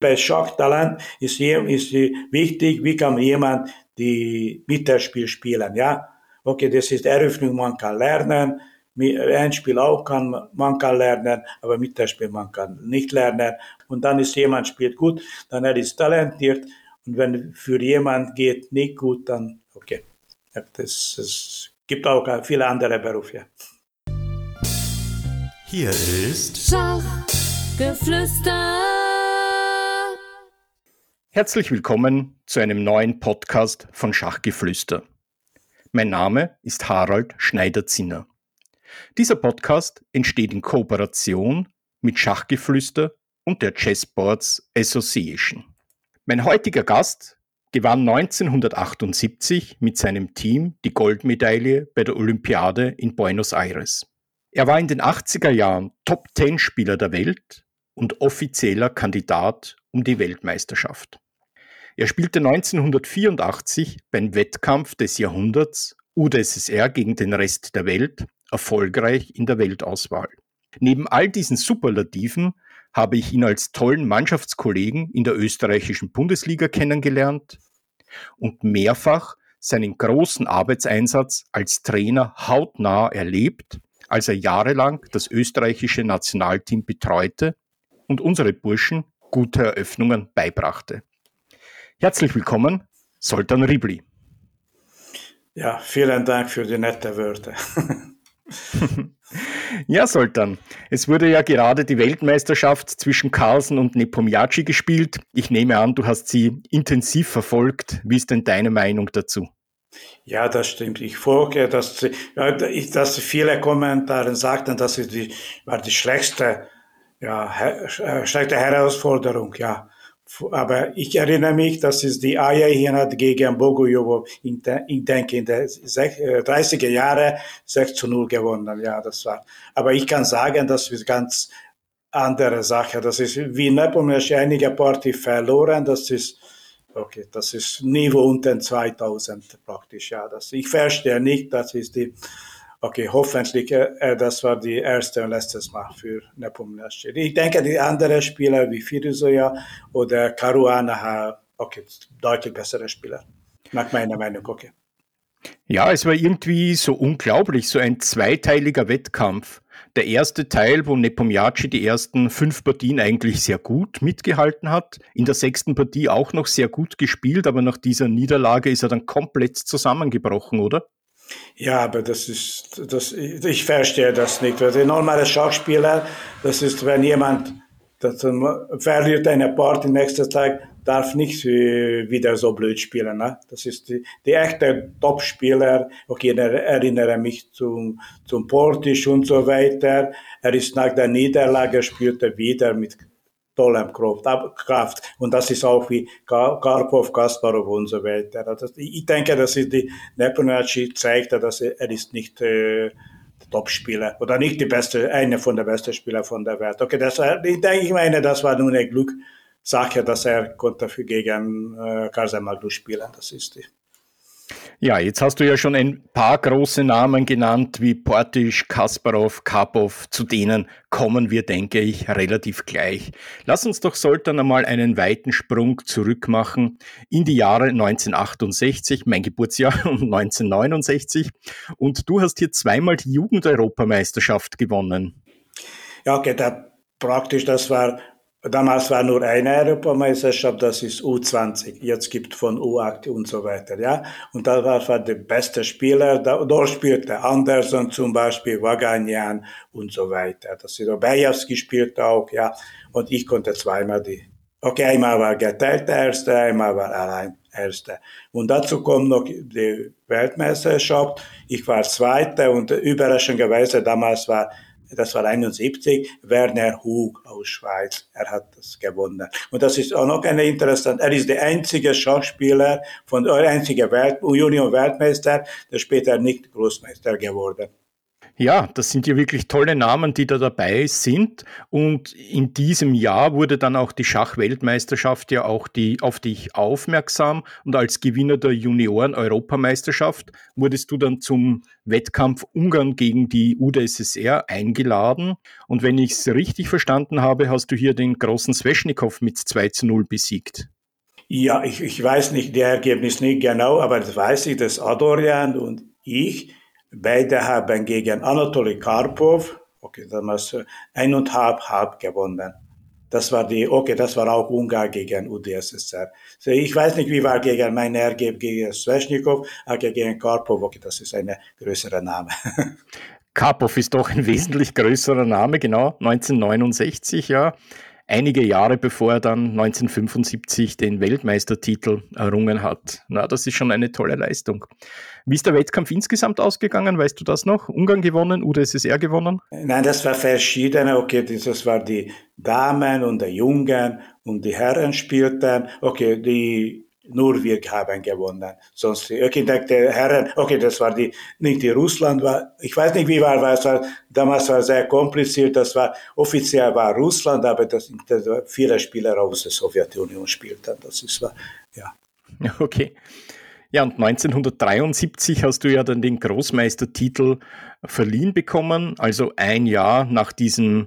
Bei Schachtalent ist, ist wichtig, wie kann jemand die Mittelspiel spielen, ja. Okay, das ist Eröffnung, man kann lernen, Endspiel auch kann, man kann lernen, aber Mittelspiel man kann nicht lernen. Und dann ist jemand spielt gut, dann er ist talentiert. Und wenn für jemand geht nicht gut, dann okay. Es gibt auch viele andere Berufe. Hier ist Schachgeflüster. Herzlich willkommen zu einem neuen Podcast von Schachgeflüster. Mein Name ist Harald Schneider-Zinner. Dieser Podcast entsteht in Kooperation mit Schachgeflüster und der Chessboards Association. Mein heutiger Gast gewann 1978 mit seinem Team die Goldmedaille bei der Olympiade in Buenos Aires. Er war in den 80er Jahren Top-10-Spieler der Welt und offizieller Kandidat um die Weltmeisterschaft. Er spielte 1984 beim Wettkampf des Jahrhunderts UdSSR gegen den Rest der Welt erfolgreich in der Weltauswahl. Neben all diesen Superlativen habe ich ihn als tollen Mannschaftskollegen in der österreichischen Bundesliga kennengelernt und mehrfach seinen großen Arbeitseinsatz als Trainer hautnah erlebt, als er jahrelang das österreichische Nationalteam betreute und unsere Burschen gute Eröffnungen beibrachte. Herzlich willkommen, Soltan Ribli. Ja, vielen Dank für die nette Wörter. ja, Soltan, es wurde ja gerade die Weltmeisterschaft zwischen Carlsen und Nepomniachtchi gespielt. Ich nehme an, du hast sie intensiv verfolgt. Wie ist denn deine Meinung dazu? Ja, das stimmt. Ich folge, dass, dass viele Kommentare sagten, dass es die, war die schlechteste, ja, äh, schlechte Herausforderung, ja. Aber ich erinnere mich, dass es die Aja hat gegen Bogojovo, ich denke, in den 30er Jahren 6 zu 0 gewonnen. Ja, das war. Aber ich kann sagen, das ist ganz andere Sache. Das ist wie Nepomniachtchi einige Party verloren. Das ist, okay, das ist Niveau unter 2000 praktisch. Ja, das, ich verstehe nicht, das ist die, okay, hoffentlich, äh, das war die erste und letzte Mal für Nepomniachtchi. Ich denke, die anderen Spieler wie Firuzoya oder Caruana okay, deutlich bessere Spieler. Nach meiner Meinung, okay. Ja, es war irgendwie so unglaublich, so ein zweiteiliger Wettkampf. Der erste Teil, wo Nepomniachtchi die ersten fünf Partien eigentlich sehr gut mitgehalten hat, in der sechsten Partie auch noch sehr gut gespielt, aber nach dieser Niederlage ist er dann komplett zusammengebrochen, oder? Ja, aber das ist, das, ich verstehe das nicht. Der normale Schachspieler, das ist, wenn jemand das verliert eine Party nächsten Tag, darf nicht wieder so blöd spielen. Ne? Das ist die, die echte Top-Spieler. Okay, ich erinnere mich zum, zum Portisch und so weiter. Er ist nach der Niederlage spielte wieder mit Kraft. Und das ist auch wie Karpov, Kasparov und so weiter. Also ich denke, dass die Nepomniachtchi zeigt, dass er, er ist nicht äh, Top-Spieler oder nicht die beste, eine von der besten Spieler von der Welt. Okay, das, ich denke, ich meine, das war nur eine Glückssache, dass er konnte für gegen äh, Karzemaglu spielen. Das ist die. Ja, jetzt hast du ja schon ein paar große Namen genannt, wie Portisch, Kasparov, Karpov. Zu denen kommen wir, denke ich, relativ gleich. Lass uns doch Soltan einmal einen weiten Sprung zurück machen in die Jahre 1968, mein Geburtsjahr, und 1969. Und du hast hier zweimal die Jugendeuropameisterschaft gewonnen. Ja, okay, da praktisch, das war Damals war nur eine Europameisterschaft, das ist U20. Jetzt gibt von U8 und so weiter, ja. Und da war der beste Spieler, da, dort spielte Anderson zum Beispiel, Waganian und so weiter. Das ist Obejewski spielt auch, ja. Und ich konnte zweimal die, okay, einmal war geteilte Erste, einmal war allein Erste. Und dazu kommt noch die Weltmeisterschaft. Ich war Zweite und überraschenderweise damals war das war 71, Werner Hug aus Schweiz. Er hat das gewonnen. Und das ist auch noch eine interessante, er ist der einzige Schachspieler von, der einzige Welt, Union-Weltmeister, der später nicht Großmeister geworden. Ja, das sind ja wirklich tolle Namen, die da dabei sind. Und in diesem Jahr wurde dann auch die Schachweltmeisterschaft ja auch die, auf dich aufmerksam. Und als Gewinner der Junioren-Europameisterschaft wurdest du dann zum Wettkampf Ungarn gegen die UdSSR eingeladen. Und wenn ich es richtig verstanden habe, hast du hier den großen Sveshnikov mit 2 zu 0 besiegt. Ja, ich, ich weiß nicht die Ergebnis nicht genau, aber das weiß ich, dass Adorian und ich Beide haben gegen Anatoly Karpov, okay, damals ein und halb, halb gewonnen. Das war die, okay, das war auch Ungarn gegen UdSSR. So, ich weiß nicht, wie war gegen mein Ergebnis gegen Sveshnikov, aber gegen Karpov, okay, das ist ein größerer Name. Karpov ist doch ein wesentlich größerer Name, genau, 1969, ja einige Jahre bevor er dann 1975 den Weltmeistertitel errungen hat. Na, das ist schon eine tolle Leistung. Wie ist der Wettkampf insgesamt ausgegangen? Weißt du das noch? Ungarn gewonnen, UdSSR gewonnen? Nein, das war verschiedene. Okay, das war die Damen und die Jungen und die Herren spielten. Okay, die nur wir haben gewonnen. Sonst, okay, der Herren, okay, das war die, nicht die Russland war, ich weiß nicht, wie war, es war, damals war sehr kompliziert, das war, offiziell war Russland, aber das, das viele Spieler aus der Sowjetunion spielten, das ist, ja. Okay. Ja, und 1973 hast du ja dann den Großmeistertitel verliehen bekommen, also ein Jahr nach diesem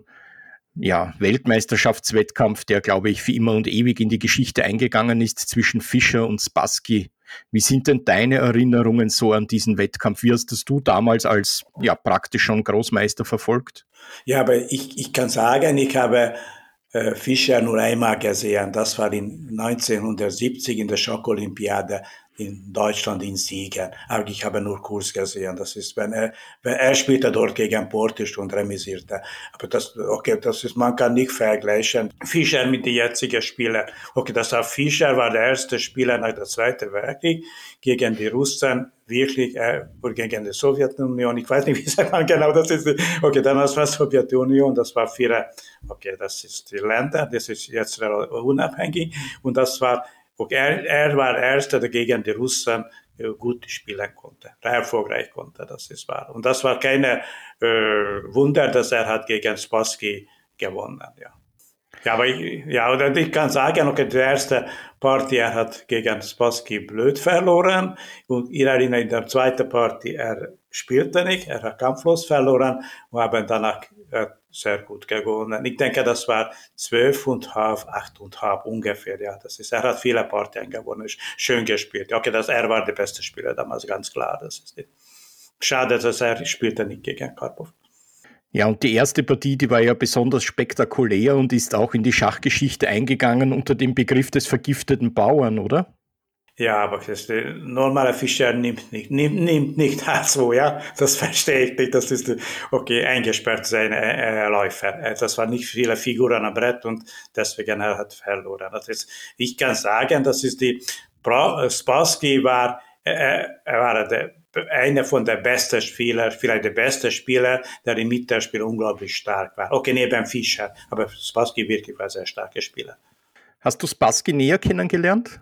ja, Weltmeisterschaftswettkampf, der, glaube ich, für immer und ewig in die Geschichte eingegangen ist zwischen Fischer und Spassky. Wie sind denn deine Erinnerungen so an diesen Wettkampf? Wie hast das du damals als ja, praktisch schon Großmeister verfolgt? Ja, aber ich, ich kann sagen, ich habe äh, Fischer nur einmal gesehen. Das war in 1970 in der Schockolympiade in Deutschland in Siegen. Aber ich habe nur Kurs gesehen. Das ist, wenn er, wenn er spielte dort gegen Portisch und remisierte. Aber das, okay, das ist, man kann nicht vergleichen. Fischer mit den jetzigen Spielern. Okay, das war Fischer war der erste Spieler nach der Zweiten Weltkrieg gegen die Russen wirklich äh, gegen die Sowjetunion. Ich weiß nicht, wie sagt man genau, das ist, okay, damals war Sowjetunion, das war viele, okay, das ist die Länder, das ist jetzt unabhängig und das war und er, er war der Erste, der gegen die Russen äh, gut spielen konnte, erfolgreich konnte, das ist wahr. Und das war keine äh, Wunder, dass er hat gegen Spassky gewonnen, ja. Ja, aber ich, ja, oder ich kann sagen, okay, die erste Party, er hat gegen Spassky blöd verloren und ihr erinnert in der zweiten Party, er spielte nicht, er hat kampflos verloren und haben danach äh, sehr gut gewonnen. Ich denke, das war zwölf und halb, acht und halb ungefähr. Ja, das ist, er hat viele Partien gewonnen, schön gespielt. Okay, das, er war der beste Spieler damals, ganz klar. Das ist schade, dass er spielte nicht gegen Karpov. Ja, und die erste Partie, die war ja besonders spektakulär und ist auch in die Schachgeschichte eingegangen unter dem Begriff des vergifteten Bauern, oder? Ja, aber das, der normale Fischer nimmt nicht, nimmt, nimmt nicht so, ja. Das verstehe ich nicht. Das ist, okay, eingesperrt sein äh, Läufer. Äh, das waren nicht viele Figuren am Brett und deswegen er hat verloren. Das ist, ich kann sagen, das ist die, Spassky war, äh, war der, einer von der besten Spieler, vielleicht der beste Spieler, der im Mittelspiel unglaublich stark war. Okay, neben Fischer, aber Spassky wirklich war ein sehr starker Spieler. Hast du Spassky näher kennengelernt?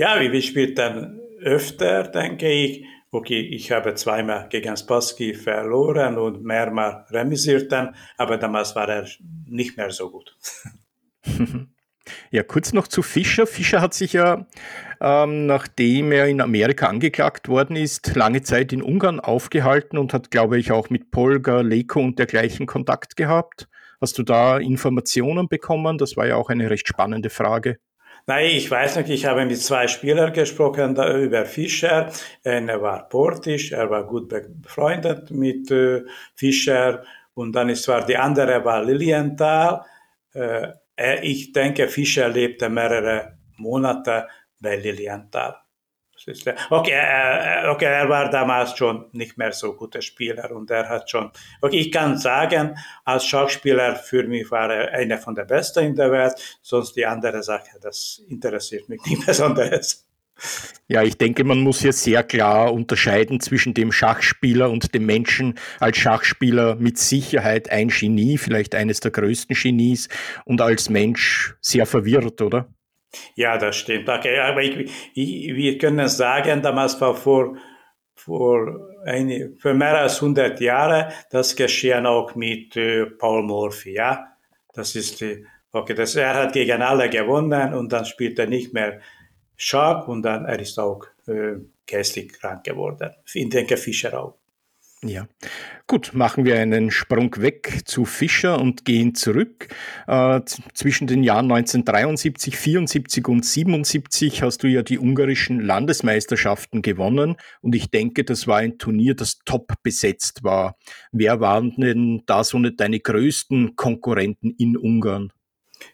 Ja, wir spielten öfter, denke ich. Okay, ich habe zweimal gegen Spassky verloren und mehrmal remisiert dann, aber damals war er nicht mehr so gut. Ja, kurz noch zu Fischer. Fischer hat sich ja, ähm, nachdem er in Amerika angeklagt worden ist, lange Zeit in Ungarn aufgehalten und hat, glaube ich, auch mit Polgar, Leko und dergleichen Kontakt gehabt. Hast du da Informationen bekommen? Das war ja auch eine recht spannende Frage. Nein, ich weiß nicht, ich habe mit zwei Spielern gesprochen über Fischer. Einer war Portisch, er war gut befreundet mit äh, Fischer. Und dann ist zwar die andere war Lilienthal. Äh, ich denke, Fischer lebte mehrere Monate bei Lilienthal. Okay, okay, er war damals schon nicht mehr so guter Spieler und er hat schon, okay, ich kann sagen, als Schachspieler für mich war er einer von der Besten in der Welt, sonst die andere Sache, das interessiert mich nicht besonders. Ja, ich denke, man muss hier sehr klar unterscheiden zwischen dem Schachspieler und dem Menschen als Schachspieler mit Sicherheit ein Genie, vielleicht eines der größten Genies und als Mensch sehr verwirrt, oder? Ja, das stimmt. Okay, aber ich, ich, wir können sagen, damals war vor vor eine, für mehr als 100 Jahre, das geschehen auch mit äh, Paul Morphy, ja. Das ist die, okay, das, er hat gegen alle gewonnen und dann spielt er nicht mehr Schach und dann er ist auch äh, geistig krank geworden. Ich denke Fischer auch. Ja, gut, machen wir einen Sprung weg zu Fischer und gehen zurück. Äh, zwischen den Jahren 1973, 74 und 77 hast du ja die ungarischen Landesmeisterschaften gewonnen und ich denke, das war ein Turnier, das top besetzt war. Wer waren denn da so nicht deine größten Konkurrenten in Ungarn?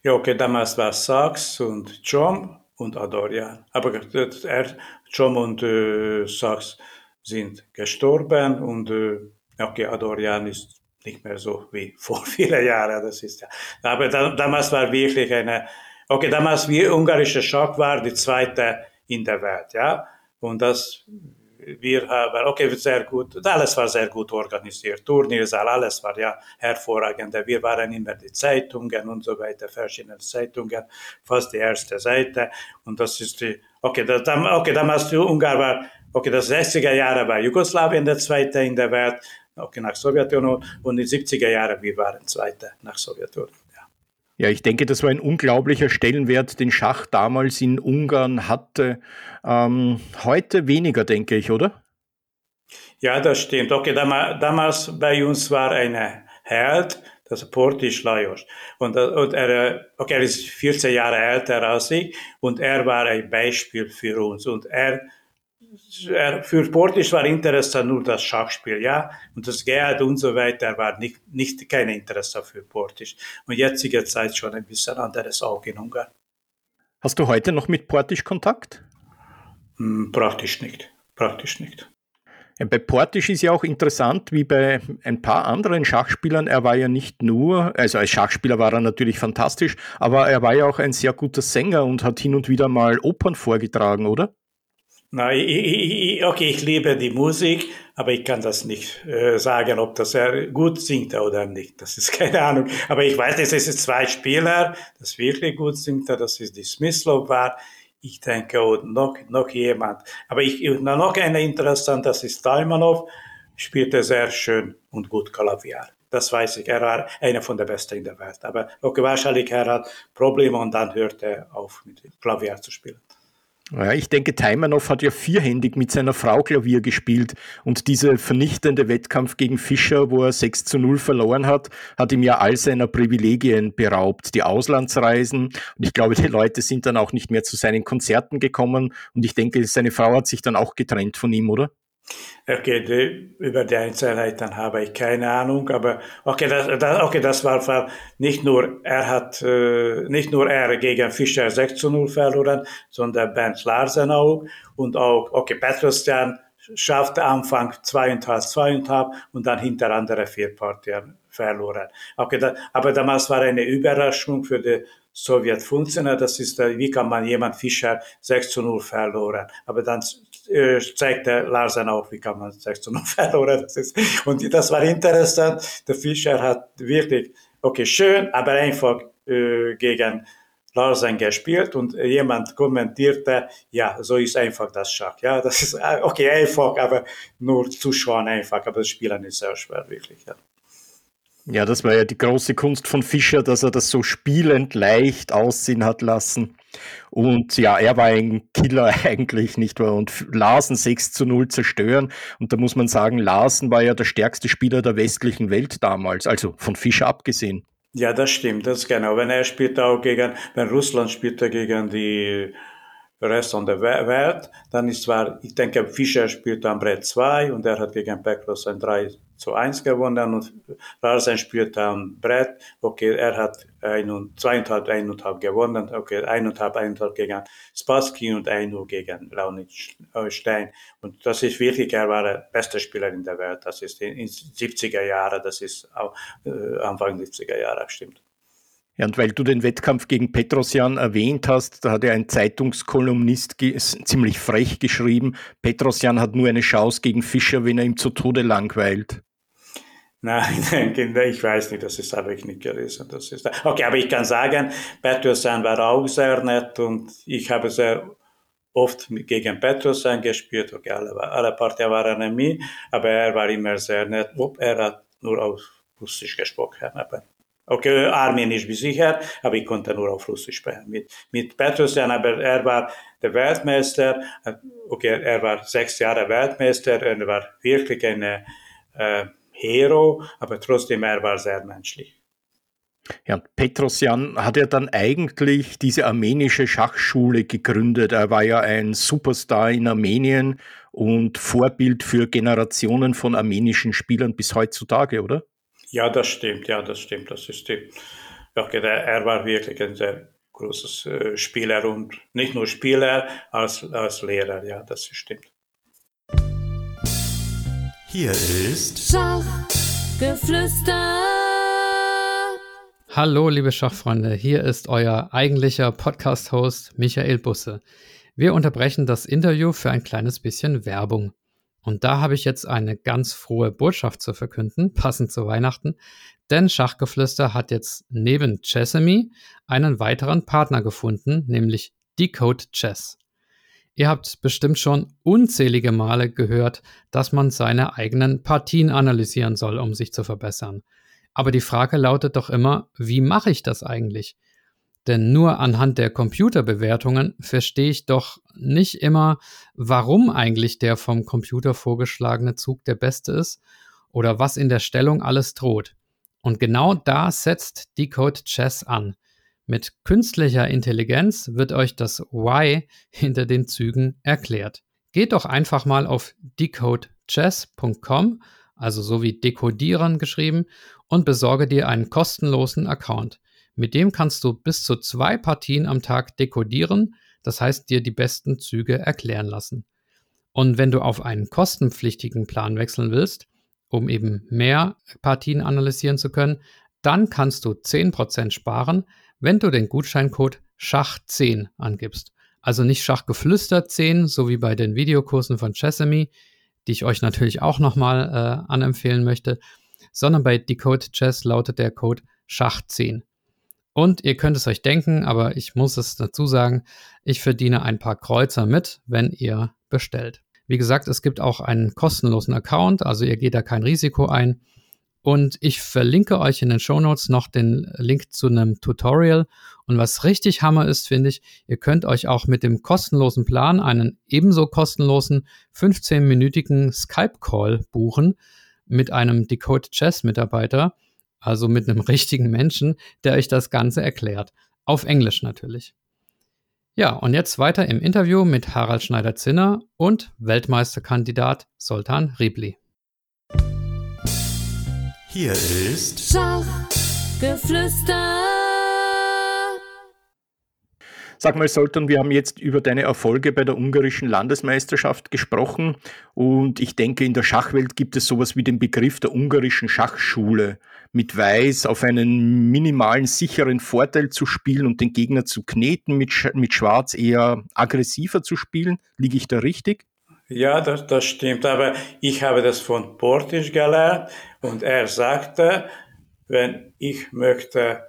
Ja, okay, damals war Sachs und Jom und Adorian. Aber er, Jom und äh, Sachs sind gestorben und äh, okay, Adorian ist nicht mehr so wie vor vielen Jahren. Das ist ja. Aber da, damals war wirklich eine, okay, damals wie ungarische Schach war die zweite in der Welt, ja. Und das, wir haben, okay, sehr gut, alles war sehr gut organisiert. Turniersaal, alles war ja hervorragend. Wir waren immer die Zeitungen und so weiter, verschiedene Zeitungen, fast die erste Seite. Und das ist die, okay, das, okay damals die Ungar war Okay, das 60er Jahre war Jugoslawien der Zweite in der Welt, okay, nach Sowjetunion und die 70er Jahre, wir waren Zweite nach Sowjetunion. Ja. Ich denke, das war ein unglaublicher Stellenwert, den Schach damals in Ungarn hatte. Ähm, heute weniger, denke ich, oder? Ja, das stimmt. Okay, damals bei uns war ein Held, das Portisch Lajos. Und, und er, okay, er ist 14 Jahre älter als ich und er war ein Beispiel für uns. Und er für Sportlich war interessant nur das Schachspiel, ja, und das Geld und so weiter war nicht, nicht kein Interesse für Portisch. Und jetzige Zeit schon ein bisschen anderes auch in Ungarn. Hast du heute noch mit Portisch Kontakt? Hm, praktisch nicht, praktisch nicht. Bei Portisch ist ja auch interessant, wie bei ein paar anderen Schachspielern, er war ja nicht nur, also als Schachspieler war er natürlich fantastisch, aber er war ja auch ein sehr guter Sänger und hat hin und wieder mal Opern vorgetragen, oder? Na, ich, ich, okay, ich liebe die Musik, aber ich kann das nicht äh, sagen, ob das er gut singt oder nicht. Das ist keine Ahnung. Aber ich weiß, es sind zwei Spieler, das wirklich gut singt. Das ist die Smyslov war. Ich denke, und noch, noch jemand. Aber ich, noch eine interessant, das ist Taimanov, spielte sehr schön und gut Klavier. Das weiß ich. Er war einer von der Besten in der Welt. Aber okay, wahrscheinlich er hat Probleme und dann hörte er auf mit Klavier zu spielen. Ja, ich denke, Taimanov hat ja vierhändig mit seiner Frau Klavier gespielt und dieser vernichtende Wettkampf gegen Fischer, wo er 6 zu 0 verloren hat, hat ihm ja all seiner Privilegien beraubt. Die Auslandsreisen und ich glaube, die Leute sind dann auch nicht mehr zu seinen Konzerten gekommen und ich denke, seine Frau hat sich dann auch getrennt von ihm, oder? Okay, über die Einzelheiten habe ich keine Ahnung, aber okay, das, das, okay, das war nicht nur, er hat, äh, nicht nur er gegen Fischer 6 zu 0 verloren, sondern Bernd Larsen auch und auch, okay, Petrosjan schaffte Anfang zweieinhalb, zweieinhalb und dann hinter andere vier Partien verloren. Okay, da, aber damals war eine Überraschung für die Sowjetfunktionäre, das ist, wie kann man jemand Fischer 6 zu 0 verloren. Aber dann äh, zeigte Larsen auch, wie kann man 6 zu 0 verloren. Und das war interessant. Der Fischer hat wirklich, okay, schön, aber einfach äh, gegen Larsen gespielt und jemand kommentierte, ja, so ist einfach das Schach. Ja, das ist äh, okay, einfach, aber nur zuschauen einfach, aber das Spielen ist sehr schwer, wirklich. Ja. Ja, das war ja die große Kunst von Fischer, dass er das so spielend leicht aussehen hat lassen. Und ja, er war ein Killer eigentlich, nicht wahr? Und Larsen 6 zu 0 zerstören. Und da muss man sagen, Larsen war ja der stärkste Spieler der westlichen Welt damals, also von Fischer abgesehen. Ja, das stimmt, das genau. Wenn er spielt auch gegen, wenn Russland spielt er gegen die Rest von der Welt, dann ist zwar, ich denke, Fischer spielt am Brett 2 und er hat gegen Peklos ein 3 zu 1 gewonnen und Larsen spielt am Brett, okay, er hat ein und, zweieinhalb, eineinhalb gewonnen, okay, eineinhalb, eineinhalb gegen Spassky und ein gegen Leonid Stein. Und das ist wirklich, er war der beste Spieler in der Welt, das ist in, in 70er Jahren, das ist auch, äh, Anfang 70er Jahre, stimmt. Ja, und weil du den Wettkampf gegen Petrosjan erwähnt hast, da hat ja ein Zeitungskolumnist ziemlich frech geschrieben, Petrosjan hat nur eine Chance gegen Fischer, wenn er ihm zu Tode langweilt. Nein, ich weiß nicht, das habe ich nicht gelesen. Das ist, okay, aber ich kann sagen, Petrosjan war auch sehr nett und ich habe sehr oft gegen Petrosyan gespielt, okay, alle, alle Partien waren Remis, aber er war immer sehr nett, er hat nur auf Russisch gesprochen. Aber okay, Armenisch bin sicher, aber ich konnte nur auf Russisch sprechen. Mit, mit Petrosyan, aber er war der Weltmeister, okay, er war sechs Jahre Weltmeister, er war wirklich ein äh, Hero, aber trotzdem, er war sehr menschlich. Ja, Petrosjan hat ja dann eigentlich diese armenische Schachschule gegründet. Er war ja ein Superstar in Armenien und Vorbild für Generationen von armenischen Spielern bis heutzutage, oder? Ja, das stimmt, ja, das stimmt. Das ist die, okay, er war wirklich ein sehr großes äh, Spieler und nicht nur Spieler, als, als Lehrer, ja, das stimmt. Hier ist Schachgeflüster. Hallo, liebe Schachfreunde, hier ist euer eigentlicher Podcast-Host Michael Busse. Wir unterbrechen das Interview für ein kleines bisschen Werbung. Und da habe ich jetzt eine ganz frohe Botschaft zu verkünden, passend zu Weihnachten, denn Schachgeflüster hat jetzt neben Chessamy einen weiteren Partner gefunden, nämlich Decode Chess. Ihr habt bestimmt schon unzählige Male gehört, dass man seine eigenen Partien analysieren soll, um sich zu verbessern. Aber die Frage lautet doch immer, wie mache ich das eigentlich? Denn nur anhand der Computerbewertungen verstehe ich doch nicht immer, warum eigentlich der vom Computer vorgeschlagene Zug der beste ist oder was in der Stellung alles droht. Und genau da setzt Decode Chess an. Mit künstlicher Intelligenz wird euch das Why hinter den Zügen erklärt. Geht doch einfach mal auf decodechess.com, also so wie dekodieren geschrieben, und besorge dir einen kostenlosen Account. Mit dem kannst du bis zu zwei Partien am Tag dekodieren, das heißt dir die besten Züge erklären lassen. Und wenn du auf einen kostenpflichtigen Plan wechseln willst, um eben mehr Partien analysieren zu können, dann kannst du 10% sparen, wenn du den Gutscheincode Schach10 angibst. Also nicht Schachgeflüster 10, so wie bei den Videokursen von Chessamy, die ich euch natürlich auch nochmal äh, anempfehlen möchte, sondern bei Decode Chess lautet der Code Schach10. Und ihr könnt es euch denken, aber ich muss es dazu sagen, ich verdiene ein paar Kreuzer mit, wenn ihr bestellt. Wie gesagt, es gibt auch einen kostenlosen Account, also ihr geht da kein Risiko ein. Und ich verlinke euch in den Show Notes noch den Link zu einem Tutorial. Und was richtig Hammer ist, finde ich, ihr könnt euch auch mit dem kostenlosen Plan einen ebenso kostenlosen 15-minütigen Skype-Call buchen mit einem Decode Chess Mitarbeiter, also mit einem richtigen Menschen, der euch das Ganze erklärt. Auf Englisch natürlich. Ja, und jetzt weiter im Interview mit Harald Schneider-Zinner und Weltmeisterkandidat Soltan Ribli. Hier ist Schachgeflüster. Sag mal, Soltan, wir haben jetzt über deine Erfolge bei der ungarischen Landesmeisterschaft gesprochen und ich denke, in der Schachwelt gibt es sowas wie den Begriff der ungarischen Schachschule. Mit Weiß auf einen minimalen sicheren Vorteil zu spielen und den Gegner zu kneten, mit, Sch mit Schwarz eher aggressiver zu spielen. Liege ich da richtig? Ja, das, das stimmt, aber ich habe das von Portisch gelernt und er sagte, wenn ich möchte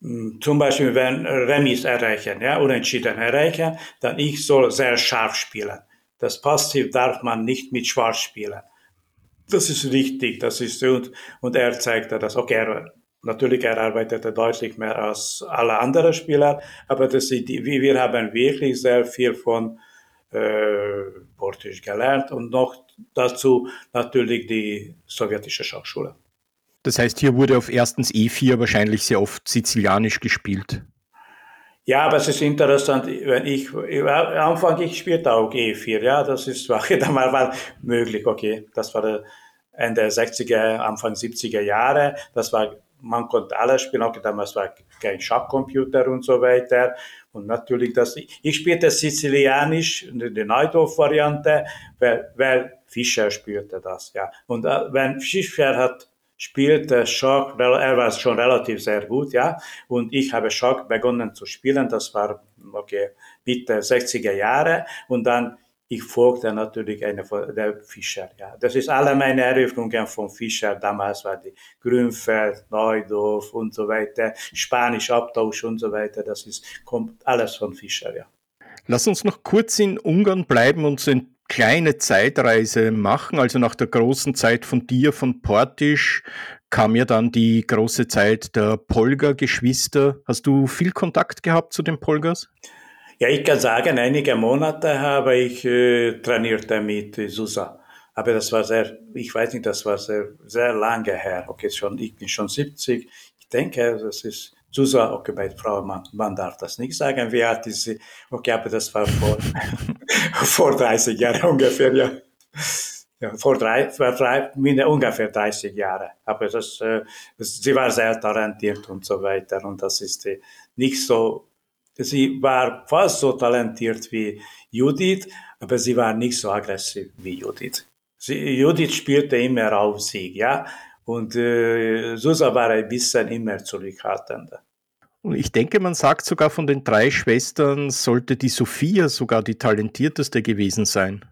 hm, zum Beispiel wenn Remis erreichen, ja, unentschieden erreichen, dann ich soll sehr scharf spielen. Das Passiv darf man nicht mit Schwarz spielen. Das ist richtig, das ist und, und er zeigte das. Okay, er, natürlich er arbeitete deutlich mehr als alle anderen Spieler, aber das wir haben wirklich sehr viel von Portisch gelernt und noch dazu natürlich die sowjetische Schachschule. Das heißt, hier wurde auf erstens E4 wahrscheinlich sehr oft sizilianisch gespielt. Ja, aber es ist interessant, wenn ich, am Anfang ich spielte auch E4, ja, das ist war, damals war möglich, okay, das war Ende 60er, Anfang 70er Jahre, das war, man konnte alles spielen, okay, damals war kein Schachcomputer und so weiter und natürlich das, ich spielte Sizilianisch, die Neudorf-Variante, weil, weil Fischer spielte das, ja, und äh, wenn Fischer hat spielte Schach, er war schon relativ sehr gut, ja, und ich habe Schach begonnen zu spielen, das war, okay, Mitte 60er Jahre, und dann, ich folgte natürlich eine der Fischer, ja. Das ist alle meine Eröffnungen von Fischer, damals war die Grünfeld, Neudorf und so weiter, Spanisch Abtausch und so weiter, das ist, kommt alles von Fischer, ja. Lass uns noch kurz in Ungarn bleiben und so eine kleine Zeitreise machen. Also nach der großen Zeit von dir, von Portisch, kam ja dann die große Zeit der Polga-Geschwister. Hast du viel Kontakt gehabt zu den Polgas? Ja, ich kann sagen, einige Monate habe ich äh, trainiert mit Susa. Aber das war sehr, ich weiß nicht, das war sehr, sehr lange her. Okay, schon, ich bin schon 70. Ich denke, das ist Susa, okay, bei Frauen, man, man darf das nicht sagen, wie alt ist sie. Okay, aber das war vor, vor 30 Jahren ungefähr, ja. ja vor drei, vor drei, ungefähr 30 Jahre. Aber das, äh, sie war sehr talentiert und so weiter. Und das ist äh, nicht so Sie war fast so talentiert wie Judith, aber sie war nicht so aggressiv wie Judith. Sie, Judith spielte immer auf Sieg, ja, und äh, Susa war ein bisschen immer zurückhaltender. Und ich denke, man sagt sogar von den drei Schwestern sollte die Sophia sogar die talentierteste gewesen sein.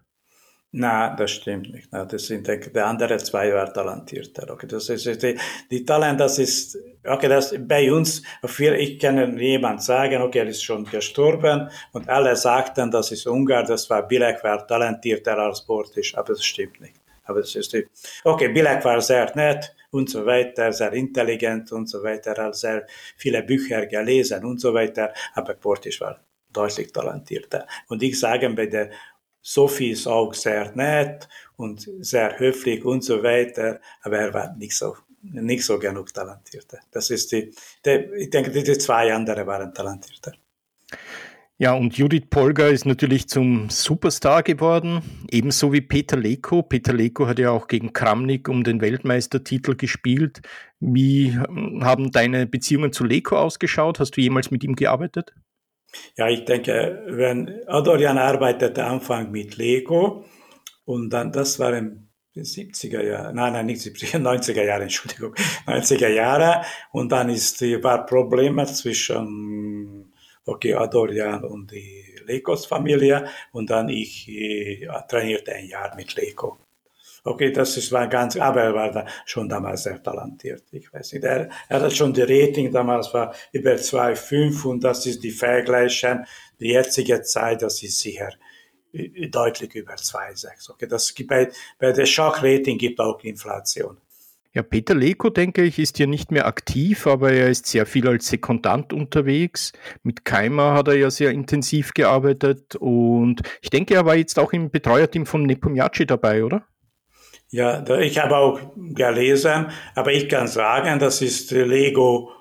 Na, das stimmt nicht. Na, das sind die andere zwei waren talentierter. Okay, das ist die, die Talent, das ist okay, das bei uns. Für ich kann jemand sagen, okay, er ist schon gestorben und alle sagten, das ist Ungar, das war Bilek war talentierter als Bortisch, aber das stimmt nicht. Aber das ist okay, Bilek war sehr nett und so weiter, sehr intelligent und so weiter, hat sehr viele Bücher gelesen und so weiter, aber Bortisch war deutlich talentierter. Und ich sage bei der Sophie ist auch sehr nett und sehr höflich und so weiter, aber er war nicht so, nicht so genug talentiert. Das ist die, die ich denke, die zwei andere waren talentierter. Ja, und Judith Polger ist natürlich zum Superstar geworden, ebenso wie Peter Leko. Peter Leko hat ja auch gegen Kramnik um den Weltmeistertitel gespielt. Wie hm, haben deine Beziehungen zu Leko ausgeschaut? Hast du jemals mit ihm gearbeitet? Ja, ich denke, wenn Adorian arbeitete Anfang mit Lego und dann, das war im 70er Jahre, nein, nein, nicht 70er, 90er Jahre, Entschuldigung, 90er Jahre und dann ist, war Probleme zwischen, okay, Adorian und die Legos Familie und dann ich äh, trainierte ein Jahr mit Lego. Okay, das ist, war ganz, aber er war da schon damals sehr talentiert. Ich weiß nicht, er, er hat schon die Rating damals war über 2,5 und das ist die Vergleichen. Die jetzige Zeit, das ist sicher äh, deutlich über 2,6. Okay, das gibt bei, bei der Schachrating gibt auch Inflation. Ja, Peter Leko, denke ich, ist ja nicht mehr aktiv, aber er ist sehr viel als Sekundant unterwegs. Mit Keimer hat er ja sehr intensiv gearbeitet und ich denke, er war jetzt auch im Betreuerteam von Nepomniachtchi dabei, oder? Ja, ich habe auch gelesen, aber ich kann sagen, das ist Lego.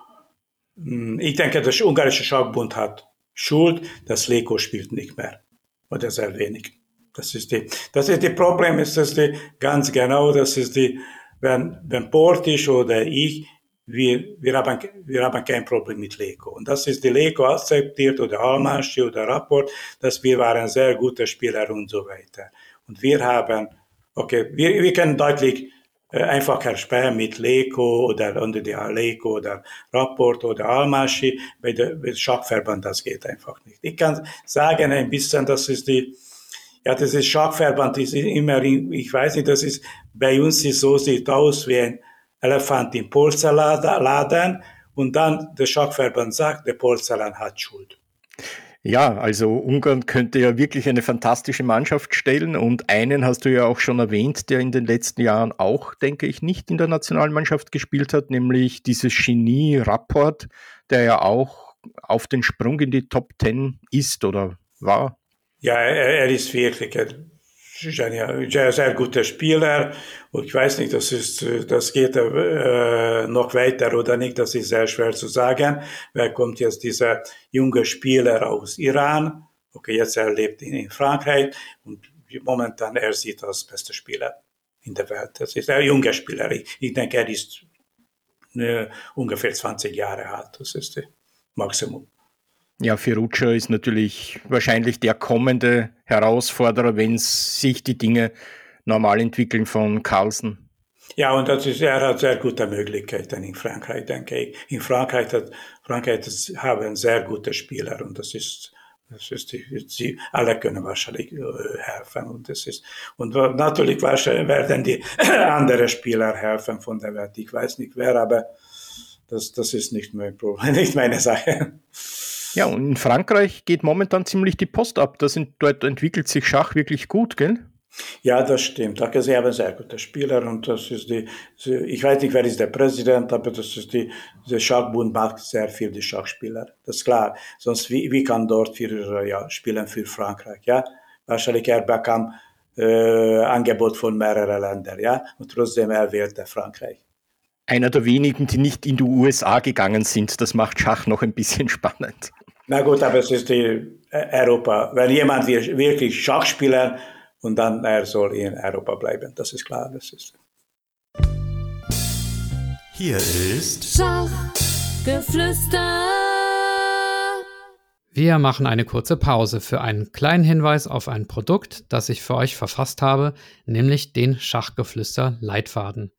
Hm, ich denke, der ungarische Schachbund hat Schuld, das Lego spielt nicht mehr oder sehr wenig. Das ist die, das ist die Problem, ist das die, ganz genau, das ist die, wenn, wenn Portisch oder ich, wir, wir haben, wir haben kein Problem mit Lego. Und das ist die Lego akzeptiert oder Almaschi oder Rapport, dass wir waren sehr gute Spieler und so weiter. Und wir haben Okay, wir, wir können deutlich äh, einfacher sprechen mit Leko oder unter der Leko oder Rapport oder Almaschi. Bei der, der Schachverband, das geht einfach nicht. Ich kann sagen ein bisschen, das ist die, ja, das ist Schachverband, ist immer, ich weiß nicht, das ist, bei uns ist so, sieht aus wie ein Elefant im Porzellanladen und dann der Schachverband sagt, der Porzellan hat Schuld. Ja, also Ungarn könnte ja wirklich eine fantastische Mannschaft stellen und einen hast du ja auch schon erwähnt, der in den letzten Jahren auch, denke ich, nicht in der Nationalmannschaft gespielt hat, nämlich dieses Genie Rapport, der ja auch auf den Sprung in die Top Ten ist oder war. Ja, er, er ist wirklich ist ein sehr, guter Spieler und ich weiß nicht, das ist, das geht äh, noch weiter oder nicht, das ist sehr schwer zu sagen. Wer kommt jetzt dieser junge Spieler aus Iran? Okay, jetzt er lebt in, in Frankreich und momentan er sieht als bester Spieler in der Welt. Das ist ein junger Spieler. Ich, ich denke, er ist äh, ungefähr 20 Jahre alt. Das ist das Maximum. Ja, Ferruccio ist natürlich wahrscheinlich der kommende Herausforderer, wenn sich die Dinge normal entwickeln von Carlsen. Ja, und das ist, er hat sehr gute Möglichkeiten in Frankreich, denke ich. In Frankreich, hat, Frankreich haben sehr gute Spieler und das ist, das ist die, sie alle können wahrscheinlich äh, helfen und das ist, und natürlich wahrscheinlich werden die anderen Spieler helfen von der Welt. Ich weiß nicht wer, aber das, das ist nicht mein Problem, nicht meine Sache. Ja, und in Frankreich geht momentan ziemlich die Post ab. Das sind, dort entwickelt sich Schach wirklich gut, gell? Ja, das stimmt. Da sie haben sehr gute Spieler und das ist die, ich weiß nicht, wer ist der Präsident, aber das ist die, der Schachbund macht sehr viel die Schachspieler. Das ist klar. Sonst, wie, wie kann dort für, ja, spielen für Frankreich, ja? Wahrscheinlich er bekam, äh, Angebot von mehreren Ländern, ja? Und trotzdem er wählte Frankreich. Einer der wenigen, die nicht in die USA gegangen sind. Das macht Schach noch ein bisschen spannend. Na gut, aber es ist die äh, Europa. Wenn jemand wirklich Schach spielen, und dann er soll in Europa bleiben. Das ist klar. Das ist. Hier ist Schachgeflüster. Wir machen eine kurze Pause für einen kleinen Hinweis auf ein Produkt, das ich für euch verfasst habe, nämlich den Schachgeflüster Leitfaden.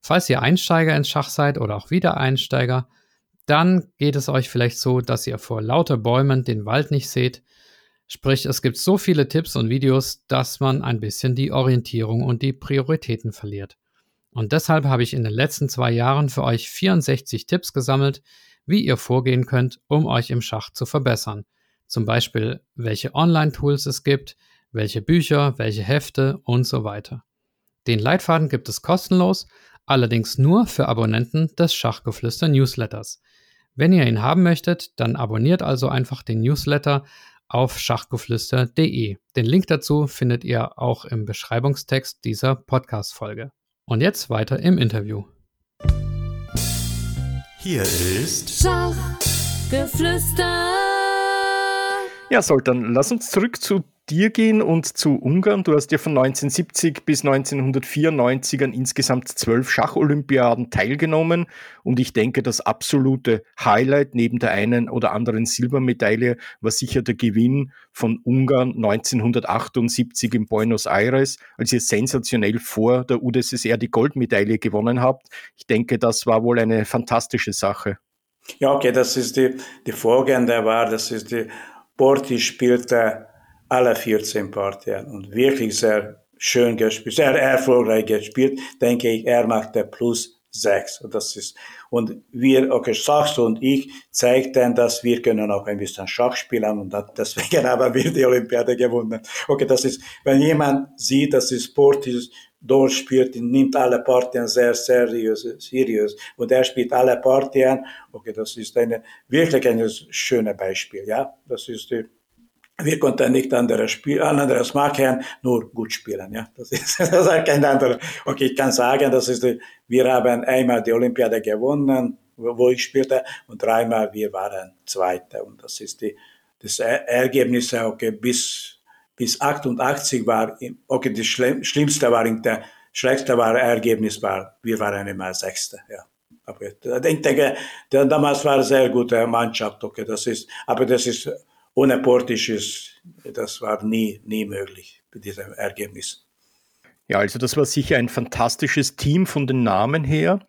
Falls ihr Einsteiger ins Schach seid oder auch Wiedereinsteiger, dann geht es euch vielleicht so, dass ihr vor lauter Bäumen den Wald nicht seht Sprich, es gibt so viele Tipps und Videos, dass man ein bisschen die Orientierung und die Prioritäten verliert. Und deshalb habe ich in den letzten zwei Jahren für euch 64 Tipps gesammelt, wie ihr vorgehen könnt, um euch im Schach zu verbessern. Zum Beispiel, welche Online-Tools es gibt, welche Bücher, welche Hefte und so weiter. Den Leitfaden gibt es kostenlos, allerdings nur für Abonnenten des Schachgeflüster Newsletters. Wenn ihr ihn haben möchtet, dann abonniert also einfach den Newsletter auf schachgeflüster.de. Den Link dazu findet ihr auch im Beschreibungstext dieser Podcast-Folge. Und jetzt weiter im Interview. Hier ist Schachgeflüster. Ja, Soltan, lass uns zurück zu dir gehen und zu Ungarn. Du hast ja von 1970 bis 1994 an insgesamt zwölf Schacholympiaden teilgenommen und ich denke, das absolute Highlight neben der einen oder anderen Silbermedaille war sicher der Gewinn von Ungarn 1978 in Buenos Aires, als ihr sensationell vor der UdSSR die Goldmedaille gewonnen habt. Ich denke, das war wohl eine fantastische Sache. Ja, okay, das ist die, die folgende war, das ist die Porti spielte alle 14 Partien und wirklich sehr schön gespielt, sehr erfolgreich gespielt, denke ich, er machte plus sechs. Das ist, und wir, okay, Sachs und ich zeigten, dass wir können auch ein bisschen Schach spielen und deswegen haben wir die Olympiade gewonnen. Okay, das ist, wenn jemand sieht, dass es Sport ist, dort spielt, nimmt alle Partien sehr seriös, seriös und er spielt alle Partien. Okay, das ist eine, wirklich ein schönes Beispiel, ja. Das ist die, wir konnten nicht anderes, Spiel, anderes machen, nur gut spielen. Ja, das ist, das ist kein anderer. Okay, ich kann sagen, das ist, wir haben einmal die Olympiade gewonnen, wo ich spielte, und dreimal wir waren Zweite. Und das ist die, das Ergebnis, okay, bis, bis 88 war, okay, das Schlimmste war, der schlechteste war Ergebnis war, wir waren immer Sechste, ja. Aber ich denke, damals war eine sehr gute Mannschaft, okay, das ist, aber das ist, ohne Portisch das war nie, nie möglich mit diesem Ergebnis. Ja, also das war sicher ein fantastisches Team von den Namen her.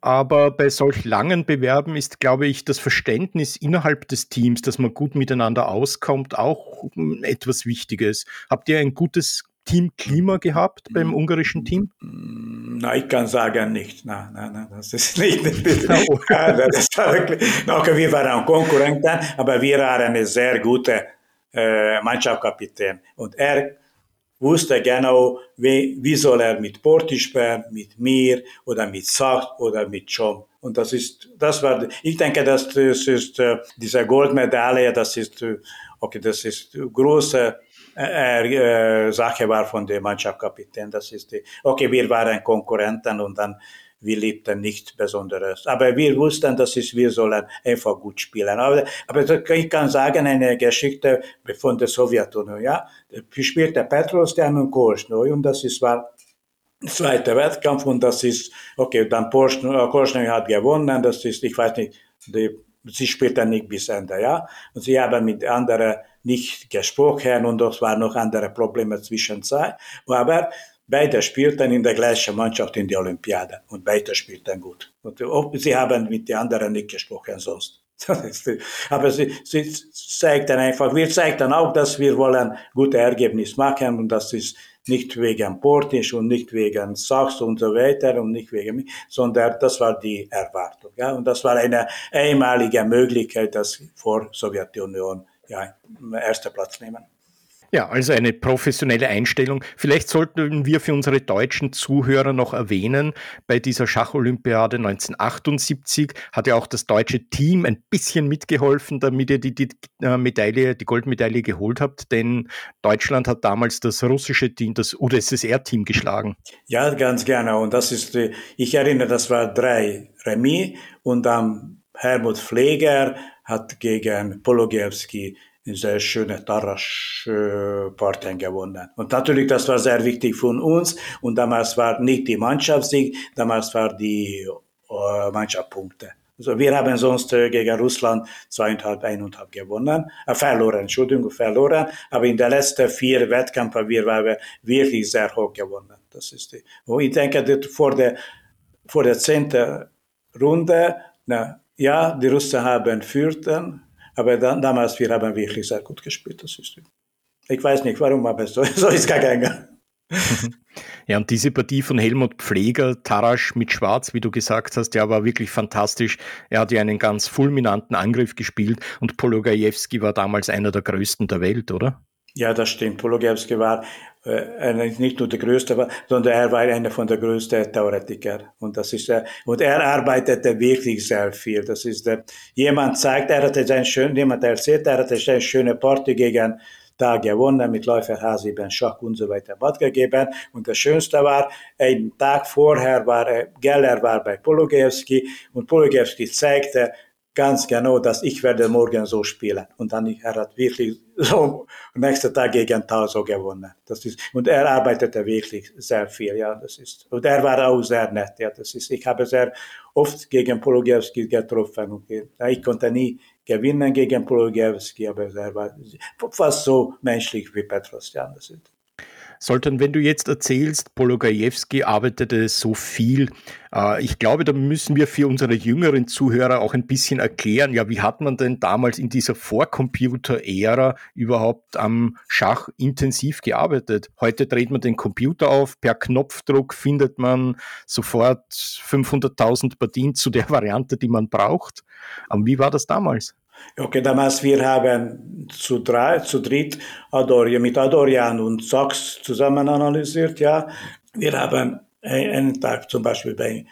Aber bei solch langen Bewerben ist, glaube ich, das Verständnis innerhalb des Teams, dass man gut miteinander auskommt, auch etwas Wichtiges. Habt ihr ein gutes Teamklima gehabt beim ungarischen Team? Nein, ich kann sagen nicht. Nein, nein, nein, das ist nicht. Oh. das war wirklich, okay, wir waren Konkurrenten, aber wir waren eine sehr gute äh, Mannschaftskapitän. Und er wusste genau, wie, wie soll er mit Porti spielen, mit mir oder mit Sach oder mit Chom. Und das ist, das war, ich denke, das ist, äh, diese Goldmedaille, das ist, äh, okay, das ist große äh, Sache war von der Mannschaftskapitän. Das ist die, okay, wir waren Konkurrenten und dann wir liebten nichts Besonderes. Aber wir wussten, dass ist, wir sollen einfach gut spielen. Aber, aber ich kann sagen, eine Geschichte von der Sowjetunion, ja. Wir spielte Petros, der und Korschnoi und das ist, war zweiter Wettkampf und das ist, okay, dann Korschnoi hat gewonnen, das ist, ich weiß nicht, die, sie spielten nicht bis Ende, ja. Und sie haben mit anderen nicht gesprochen und es waren noch andere Probleme zwischenzeit. Aber beide spielten in der gleichen Mannschaft in der Olympiade und beide spielten gut. Und sie haben mit den anderen nicht gesprochen sonst. Aber sie, sie zeigten einfach, wir zeigten auch, dass wir wollen gute Ergebnisse machen und das ist nicht wegen Portisch und nicht wegen Sachs und so weiter und nicht wegen mich, sondern das war die Erwartung. Ja? Und das war eine einmalige Möglichkeit, dass vor Sowjetunion ja, erster Platz nehmen. Ja, also eine professionelle Einstellung. Vielleicht sollten wir für unsere deutschen Zuhörer noch erwähnen, bei dieser Schacholympiade 1978 hat ja auch das deutsche Team ein bisschen mitgeholfen, damit ihr die, die äh, Medaille, die Goldmedaille geholt habt, denn Deutschland hat damals das russische Team, das UdSSR-Team geschlagen. Ja, ganz gerne. Und das ist, äh, ich erinnere, das war drei Remis und dann Helmut Pfleger hat gegen Pologiewski sehr schöne Tarasch-Partien gewonnen. Und natürlich, das war sehr wichtig für uns. Und damals war nicht die Mannschaftssieg, damals war die äh, Mannschaftspunkte. Also wir haben sonst äh, gegen Russland zweieinhalb, eineinhalb gewonnen, äh, verloren, Entschuldigung, verloren. Aber in den letzten vier Wettkämpfen wir waren wirklich sehr hoch gewonnen. Das ist die. Und ich denke, vor der, vor der zehnten Runde, na, ja, die Russen haben führten, aber dann, damals, wir haben wirklich sehr gut gespielt, das ist Ich weiß nicht, warum, aber so, so ist gegangen. Ja, und diese Partie von Helmut Pfleger, Tarasch mit Schwarz, wie du gesagt hast, ja, war wirklich fantastisch. Er hat ja einen ganz fulminanten Angriff gespielt und Pologajewski war damals einer der größten der Welt, oder? Ja, das stimmt. Pologewski war äh, nicht nur der größte, sondern er war einer von der größten Theoretiker. Und das ist, äh, und er arbeitete wirklich sehr viel. Das ist, äh, jemand zeigt, er hatte sein schön, jemand erzählt, er hatte eine schöne Party gegen da gewonnen mit Läufer H7 Schach und so weiter gegeben. Und das Schönste war, einen Tag vorher war, Geller war bei Pologewski und Pologewski zeigte, ganz genau, dass ich werde morgen so spielen. Und dann er hat wirklich so am nächsten Tag gegen Tal so gewonnen. Das ist, und er arbeitete wirklich sehr viel, ja, das ist. Und er war auch sehr nett, ja, das ist. Ich habe sehr oft gegen Pologewski getroffen. Und ich konnte nie gewinnen gegen Pologewski, aber er war fast so menschlich wie Petros, ja, das ist. Soltan, wenn du jetzt erzählst, Pologajewski arbeitete so viel, äh, ich glaube, da müssen wir für unsere jüngeren Zuhörer auch ein bisschen erklären, ja, wie hat man denn damals in dieser Vorcomputer-Ära überhaupt am Schach intensiv gearbeitet? Heute dreht man den Computer auf, per Knopfdruck findet man sofort 500.000 Partien zu der Variante, die man braucht. Aber wie war das damals? Okay, damals wir haben zu, drei, zu dritt Adorian, mit Adorian und Sachs zusammen analysiert, ja. Wir haben einen Tag zum Beispiel bei,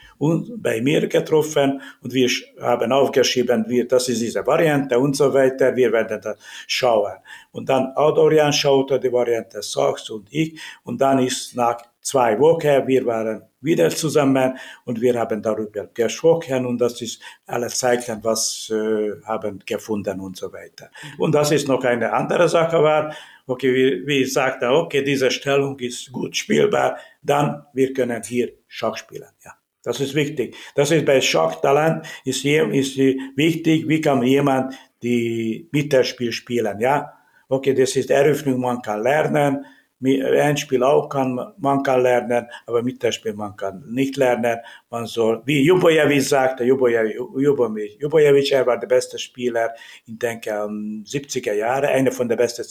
bei mir getroffen und wir haben aufgeschrieben, wir, das ist diese Variante und so weiter, wir werden das schauen. Und dann Adorian schaute die Variante Sachs und ich und dann ist nach zwei Wochen, wir waren wieder zusammen und wir haben darüber gesprochen und das ist alle zeigten, was äh, haben gefunden und so weiter. Und das ist noch eine andere Sache war, okay, wie, wie ich sagte, okay, diese Stellung ist gut spielbar, dann wir können hier Schach spielen, ja. Das ist wichtig. Das ist bei Schachtalent ist, ist wichtig, wie kann jemand die Mittelspiel spielen, ja. Okay, das ist Eröffnung, man kann lernen, ein Spiel auch kann man kann lernen, aber Mittelspiel man kann nicht lernen. Man soll, wie Jubojevic sagte, Jubojevic, er war der beste Spieler, ich denke, um 70er Jahre, einer von der besten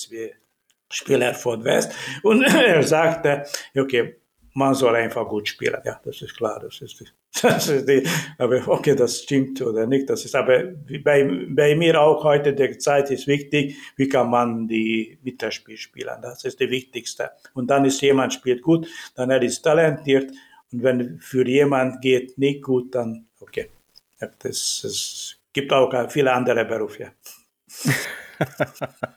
Spieler von West. Und er sagte, okay, man soll einfach gut spielen. Ja, das ist klar. Das ist, das ist die, aber okay, das stimmt oder nicht. Das ist aber bei, bei mir auch heute, die Zeit ist wichtig. Wie kann man die Mittelspiel spielen? Das ist das Wichtigste. Und dann ist jemand spielt gut, dann er ist talentiert. Und wenn für jemand geht nicht gut, dann okay. Es gibt auch viele andere Berufe.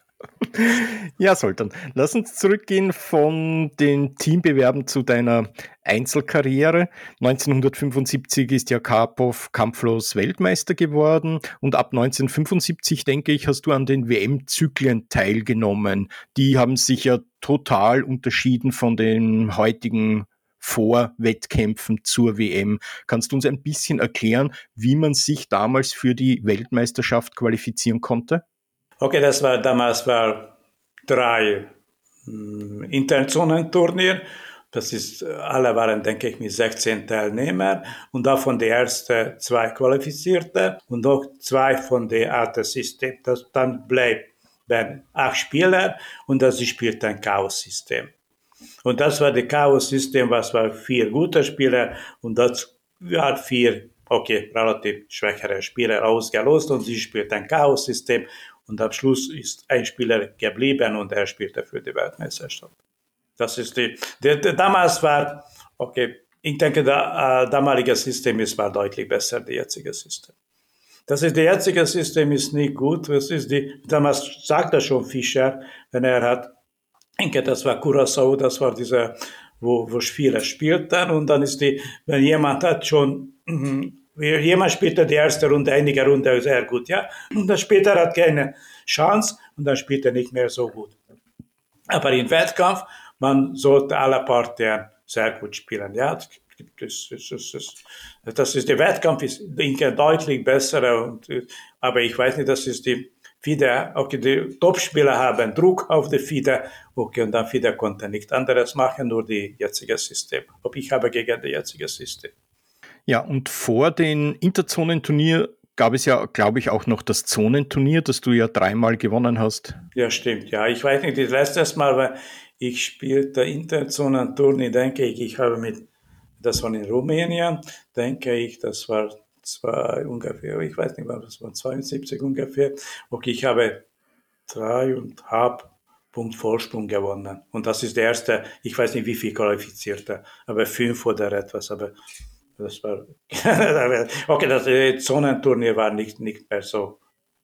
Ja, Sultan, lass uns zurückgehen von den Teambewerben zu deiner Einzelkarriere. 1975 ist ja Karpov kampflos Weltmeister geworden und ab 1975, denke ich, hast du an den WM-Zyklen teilgenommen. Die haben sich ja total unterschieden von den heutigen Vorwettkämpfen zur WM. Kannst du uns ein bisschen erklären, wie man sich damals für die Weltmeisterschaft qualifizieren konnte? Okay, das war damals war drei hm, Internationalturnier. Das ist, alle waren, denke ich, mit 16 Teilnehmern und davon die ersten zwei Qualifizierte und noch zwei von den alten Systemen. Das dann bleiben acht Spieler und das spielt ein Chaos-System. Und das war das Chaos-System, was war vier gute Spieler und das hat vier, okay, relativ schwächere Spieler ausgelost und sie spielt ein Chaos-System und am Schluss ist ein Spieler geblieben und er spielte für die Weltmeisterschaft. Das ist die, die, die damals war, okay, ich denke, das äh, damalige System ist war deutlich besser, das jetzige System. Das ist, das jetzige System ist nicht gut. Das ist die, damals sagte schon Fischer, wenn er hat, ich denke, das war Curaçao, das war dieser, wo, wo Spieler spielten und dann ist die, wenn jemand hat schon, jemand spielte die erste Runde, einige Runde sehr gut, ja, und dann später hat keine Chance und dann spielt er nicht mehr so gut. Aber im Wettkampf, man sollte alle Partien sehr gut spielen, ja, das, das, das, das, das ist der Wettkampf ist denke, deutlich besser, und, aber ich weiß nicht, das ist die FIDE, okay, die Topspieler haben Druck auf die FIDE, okay, und dann FIDE konnte nicht anderes machen, nur die jetzige System. Ob ich habe gegen das jetzige System. Ja, und vor dem Interzonenturnier gab es ja, glaube ich, auch noch das Zonenturnier, das du ja dreimal gewonnen hast. Ja, stimmt. Ja, ich weiß nicht, das letzte Mal, weil ich spielte Interzonenturnier, denke ich, ich habe mit, das war in Rumänien, denke ich, das war zwar ungefähr, ich weiß nicht, was war 72 ungefähr. Okay, ich habe dreieinhalb Punkt Vorsprung gewonnen. Und das ist der erste, ich weiß nicht, wie viel qualifizierte, aber fünf oder etwas, aber das war, okay, das äh, Zonenturnier war nicht, nicht mehr so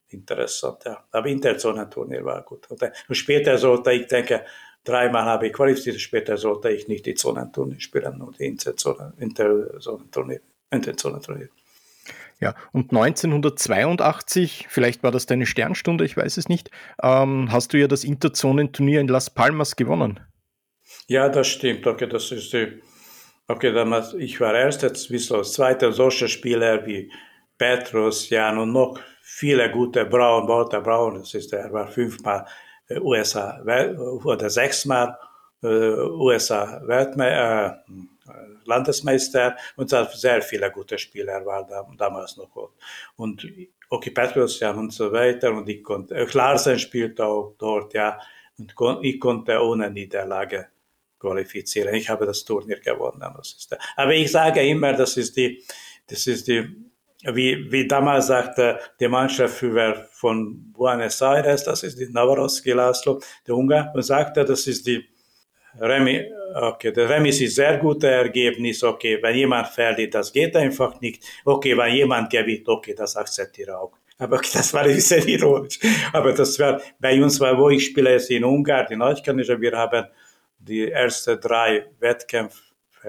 interessant, ja. Aber Interzonenturnier war gut. Und, später sollte ich denke, dreimal habe ich qualifiziert, später sollte ich nicht die Zonenturnier spielen, nur die Interzonenturnier. Interzonenturnier. Ja, und 1982, vielleicht war das deine Sternstunde, ich weiß es nicht, ähm, hast du ja das Interzonenturnier in Las Palmas gewonnen. Ja, das stimmt. Okay, das ist die, okay, damals, ich war erst jetzt wie so zweiter solcher Spieler wie Petrus, Jan und noch viele gute Braun, Walter Braun, das ist, er war fünfmal äh, USA oder sechsmal äh, USA Weltmeister, äh, Landesmeister und sehr viele gute Spieler waren da, damals noch. Und Oki Petrosjan und so weiter und ich konnte, äh, Larsen spielte auch dort, ja, und ich konnte ohne Niederlage qualifizieren. Ich habe das Turnier gewonnen. Das ist Aber ich sage immer, das ist die, das ist die, wie, wie damals sagte die Mannschaft von Buenos Aires, das ist die Navarowski Laszlo, der Ungar, und sagte, das ist die Remi, okay, der Remis ist sehr gutes Ergebnis, okay, wenn jemand verliert, das geht einfach nicht. Okay, wenn jemand gewinnt, okay, das akzeptiere auch. Aber das war ein bisschen ironisch. Aber das war, bei uns war, wo ich spiele, ist in Ungarn, in Neukölln, wir haben die ersten drei Wettkämpfe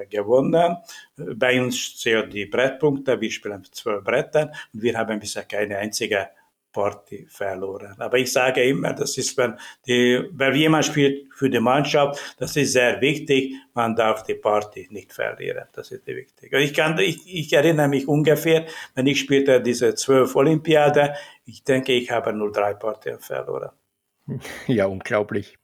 gewonnen. Bei uns zählen die Brettpunkte, wir spielen zwölf Bretten und wir haben bisher keine einzige Party verloren. Aber ich sage immer, das ist, wenn, die, wenn jemand spielt für die Mannschaft, das ist sehr wichtig, man darf die Party nicht verlieren. Das ist wichtig. Ich, kann, ich, ich erinnere mich ungefähr, wenn ich spielte diese zwölf Olympiade, ich denke, ich habe nur drei Partien verloren. Ja, unglaublich.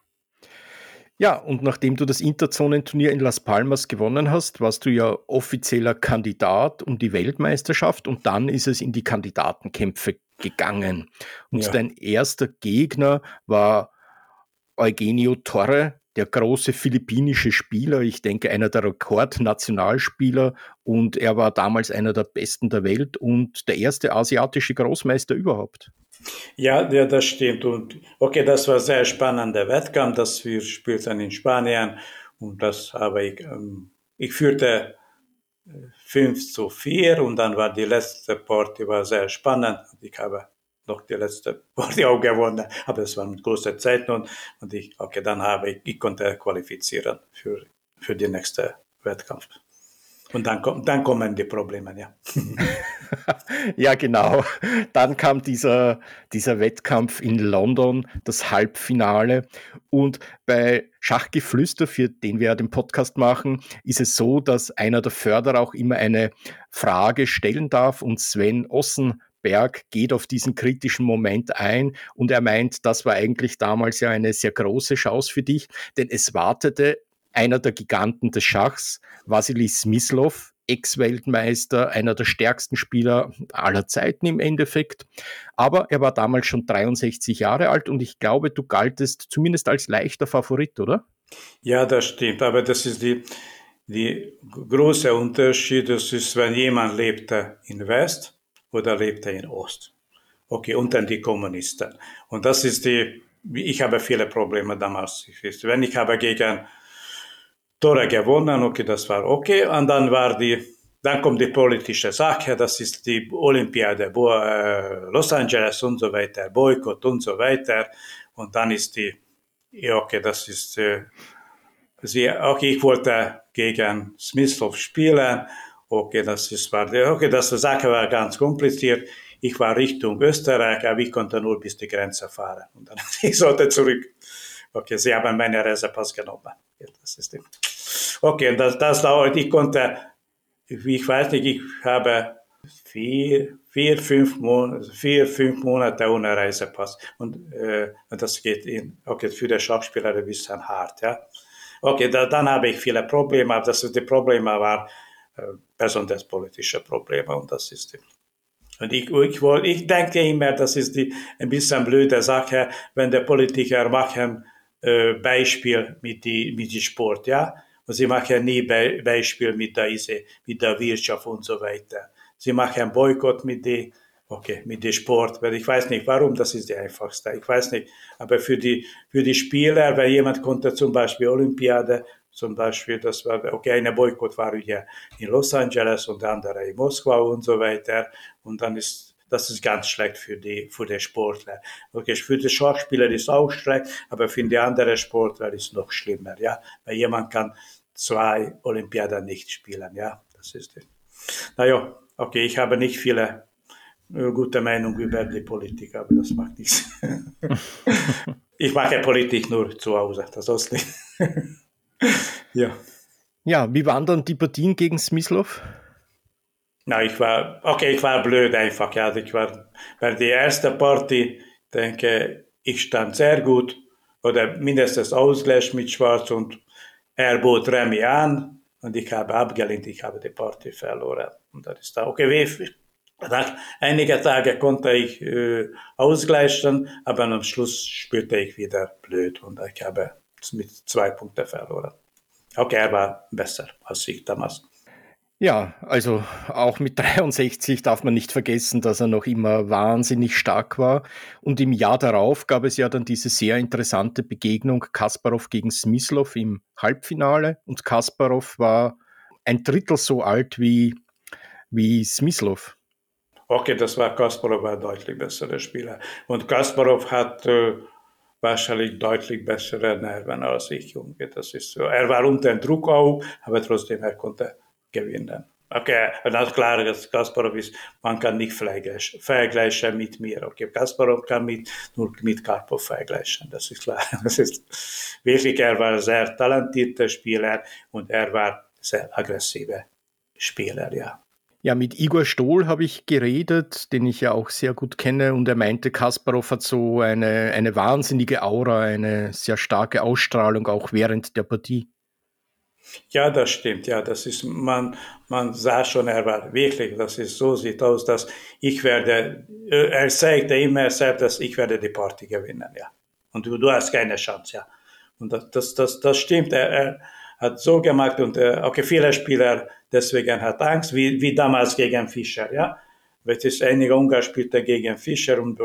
Ja, und nachdem du das Interzonenturnier in Las Palmas gewonnen hast, warst du ja offizieller Kandidat um die Weltmeisterschaft und dann ist es in die Kandidatenkämpfe gegangen. Und ja. dein erster Gegner war Eugenio Torre, der große philippinische Spieler, ich denke einer der Rekordnationalspieler und er war damals einer der besten der Welt und der erste asiatische Großmeister überhaupt. Ja, ja, das stimmt. Und okay, das war sehr spannender Wettkampf, dass wir spielten in Spanien und das habe ich, ähm, ich führte 5 zu 4 und dann war die letzte Party war sehr spannend. Ich habe noch die letzte Party auch gewonnen, aber es waren große Zeiten und, und ich, okay, dann habe ich, ich konnte qualifizieren für, für den nächsten Wettkampf. Und dann, dann kommen die Probleme, ja. ja, genau. Dann kam dieser, dieser Wettkampf in London, das Halbfinale. Und bei Schachgeflüster, für den wir ja den Podcast machen, ist es so, dass einer der Förderer auch immer eine Frage stellen darf. Und Sven Ossenberg geht auf diesen kritischen Moment ein und er meint, das war eigentlich damals ja eine sehr große Chance für dich, denn es wartete einer der Giganten des Schachs, Vasily Smyslov, Ex-Weltmeister, einer der stärksten Spieler aller Zeiten im Endeffekt. Aber er war damals schon 63 Jahre alt und ich glaube, du galtest zumindest als leichter Favorit, oder? Ja, das stimmt, aber das ist die, die große Unterschied, das ist, wenn jemand lebte in West oder lebte in Ost. Okay, und dann die Kommunisten. Und das ist die, ich habe viele Probleme damals. Wenn ich habe gegen Tore gewonnen, okay, das war okay. Und dann war die, dann kommt die politische Sache, das ist die Olympiade, wo, äh, Los Angeles und so weiter, Boykott und so weiter. Und dann ist die, ja, okay, das ist, äh, sie, okay, ich wollte gegen Smithsov spielen. Okay, das ist, war, okay, das Sache war ganz kompliziert. Ich war Richtung Österreich, aber ich konnte nur bis die Grenze fahren. Und dann ich sollte zurück. Okay, sie haben meine Reisepass genommen. Das ist die. Okay, das, das dauert, ich konnte, ich weiß nicht, ich habe vier, vier, fünf Monate, vier, fünf Monate ohne Reisepass. Und, äh, das geht in, okay, für den Schauspieler ein bisschen hart, ja. Okay, da, dann habe ich viele Probleme, aber das ist die Probleme war äh, besonders politische Probleme und das ist die. Und ich, ich, ich denke immer, das ist die ein bisschen blöde Sache, wenn der Politiker machen äh, Beispiel mit die mit die Sport, ja. Sie machen nie Be Beispiel mit der, mit der Wirtschaft und so weiter. Sie machen Boykott mit die, okay, mit dem Sport, weil ich weiß nicht warum, das ist die einfachste. Ich weiß nicht, aber für die, für die Spieler, wenn jemand konnte zum Beispiel Olympiade, zum Beispiel, das war, okay, eine Boykott war hier in Los Angeles und der andere in Moskau und so weiter. Und dann ist das ist ganz schlecht für die, für die Sportler. Okay, für die Schachspieler ist auch schlecht, aber für die anderen Sportler ist noch schlimmer, ja. Weil jemand kann zwei Olympiaden nicht spielen, ja. Das ist es. Naja, okay, ich habe nicht viele äh, gute Meinung über die Politik, aber das macht nichts. ich mache Politik nur zu Hause, das ist nicht. ja. Ja, wie waren dann die Partien gegen Smyslov? Na, ich war, okay, ich war blöd einfach, ja. Ich war bei der ersten Party, denke ich stand sehr gut oder mindestens Ausgleich mit Schwarz und er bot Remy an und ich habe abgelehnt, ich habe die Party verloren. Und das ist okay. Wie, nach einigen Tagen konnte ich äh, ausgleichen, aber am Schluss spürte ich wieder blöd und ich habe mit zwei Punkten verloren. Okay, er war besser als ich damals. Ja, also auch mit 63 darf man nicht vergessen, dass er noch immer wahnsinnig stark war. Und im Jahr darauf gab es ja dann diese sehr interessante Begegnung Kasparov gegen Smyslov im Halbfinale. Und Kasparov war ein Drittel so alt wie, wie Smyslov. Okay, das war Kasparov war ein deutlich besserer Spieler. Und Kasparov hat äh, wahrscheinlich deutlich bessere Nerven als ich. Das ist so. Er war unter Druck auch, aber trotzdem, er konnte gewinnen. Okay, und das klar, dass Kasparov ist, man kann nicht vergleichen mit mir. Okay, Kasparov kann mit, nur mit Karpov vergleichen, das ist klar. Das ist wirklich, er war ein sehr talentierter Spieler und er war sehr aggressiver Spieler, ja. Ja, mit Igor Stohl habe ich geredet, den ich ja auch sehr gut kenne, und er meinte, Kasparov hat so eine, eine wahnsinnige Aura, eine sehr starke Ausstrahlung auch während der Partie. Ja, das stimmt. Ja, das ist, man, man sah schon, er war wirklich, das ist, so sieht aus, dass ich werde, äh, er sagte immer selbst, dass ich werde die Party gewinnen, ja. Und du, du hast keine Chance, ja. Und das, das, das, das stimmt. Er, er hat so gemacht und, äh, okay, viele Spieler deswegen hat Angst, wie, wie damals gegen Fischer, ja. Weil es einige Ungarn spielte gegen Fischer und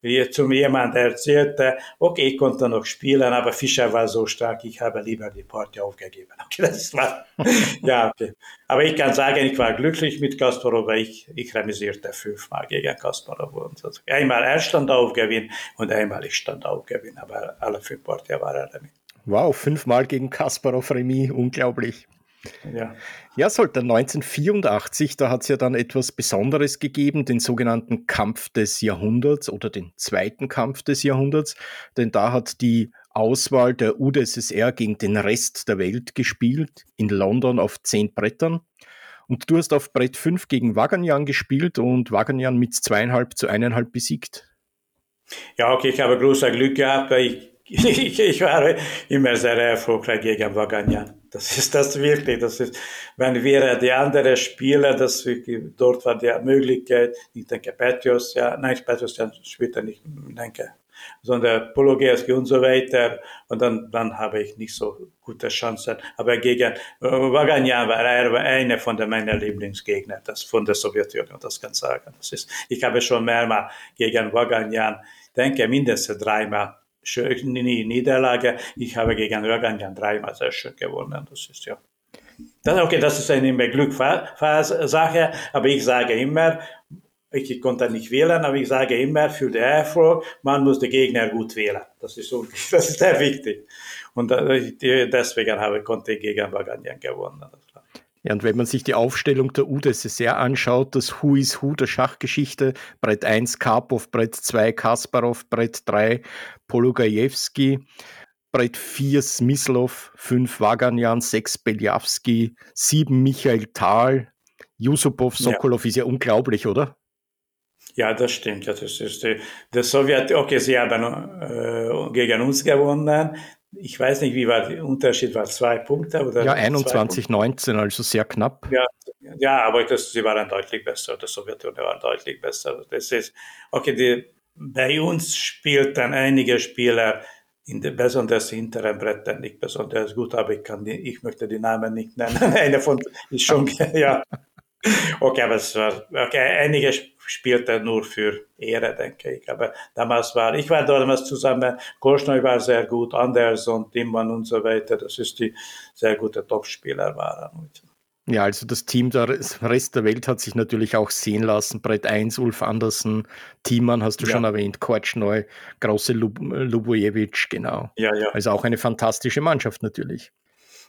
wie zu mir jemand erzählte, okay, ich konnte noch spielen, aber Fischer war so stark, ich habe lieber die Party aufgegeben. Okay, das war, ja, okay. Aber ich kann sagen, ich war glücklich mit Kasparov, weil ich, ich remisierte fünfmal gegen Kasparov. Und also einmal er stand auf Gewinn und einmal ich stand auf Gewinn, aber alle fünf Party waren er damit. Wow, fünfmal gegen Kasparov Remis, unglaublich. Ja. ja, sollte 1984, da hat es ja dann etwas Besonderes gegeben, den sogenannten Kampf des Jahrhunderts oder den zweiten Kampf des Jahrhunderts, denn da hat die Auswahl der UdSSR gegen den Rest der Welt gespielt, in London auf zehn Brettern. Und du hast auf Brett 5 gegen Waganjan gespielt und Waganjan mit zweieinhalb zu eineinhalb besiegt. Ja, okay, ich habe großes Glück gehabt, weil ich, ich, ich war immer sehr erfolgreich gegen Waganjan. Das ist das wirklich. Das ist, wenn wir die anderen Spieler, das dort war die Möglichkeit, ich denke Petrus, ja, nein, Petrus ja, später nicht, ich denke, sondern Pologerski und so weiter. Und dann, dann habe ich nicht so gute Chancen. Aber gegen Waganyan war er einer von meinen Lieblingsgegner, das von der Sowjetunion, das kann ich sagen. Das ist, ich habe schon mehrmals gegen Waganyan, denke mindestens dreimal Niederlage. Ich habe gegen Waganyan dreimal sehr schön gewonnen. Das ist ja das, okay, das ist eine Glückssache, aber ich sage immer, ich konnte nicht wählen, aber ich sage immer, für den Erfolg, man muss den Gegner gut wählen. Das ist, das ist sehr wichtig. Und äh, deswegen habe, konnte ich gegen Baganyan gewonnen. Ja, und wenn man sich die Aufstellung der UdSSR anschaut, das Who is Who der Schachgeschichte, Brett 1 Karpov, Brett 2 Kasparov, Brett 3 Polugajewski, Brett 4 Smyslov, 5 Waganjan, 6 Beljavski, 7 Michael Thal, Yusupov, Sokolov ja. ist ja unglaublich, oder? Ja, das stimmt. Ja, das ist die, der Sowjet, okay, sie haben äh, gegen uns gewonnen. Ich weiß nicht, wie war der Unterschied, war zwei Punkte oder? Ja, 21, 19, also sehr knapp. Ja, ja aber das, sie waren deutlich besser. Der Sowjetunion war deutlich besser. Das ist, okay, die, bei uns spielten einige Spieler in der, besonders hinteren Brettern nicht besonders gut, aber ich kann die, ich möchte die Namen nicht nennen. Einer von ist schon, ja. Okay, aber es war, okay, einige spielte nur für Ehre, denke ich. Aber damals war, ich war damals zusammen, Korschneu war sehr gut, Anderson, Timmann und so weiter. Das ist die sehr gute Topspieler waren. Ja, also das Team der Rest der Welt hat sich natürlich auch sehen lassen. Brett 1, Ulf Andersen, Thiemann hast du ja. schon erwähnt, Kortschneu, Große Lub Lubojewitsch, genau. Ja, ja. Also auch eine fantastische Mannschaft natürlich.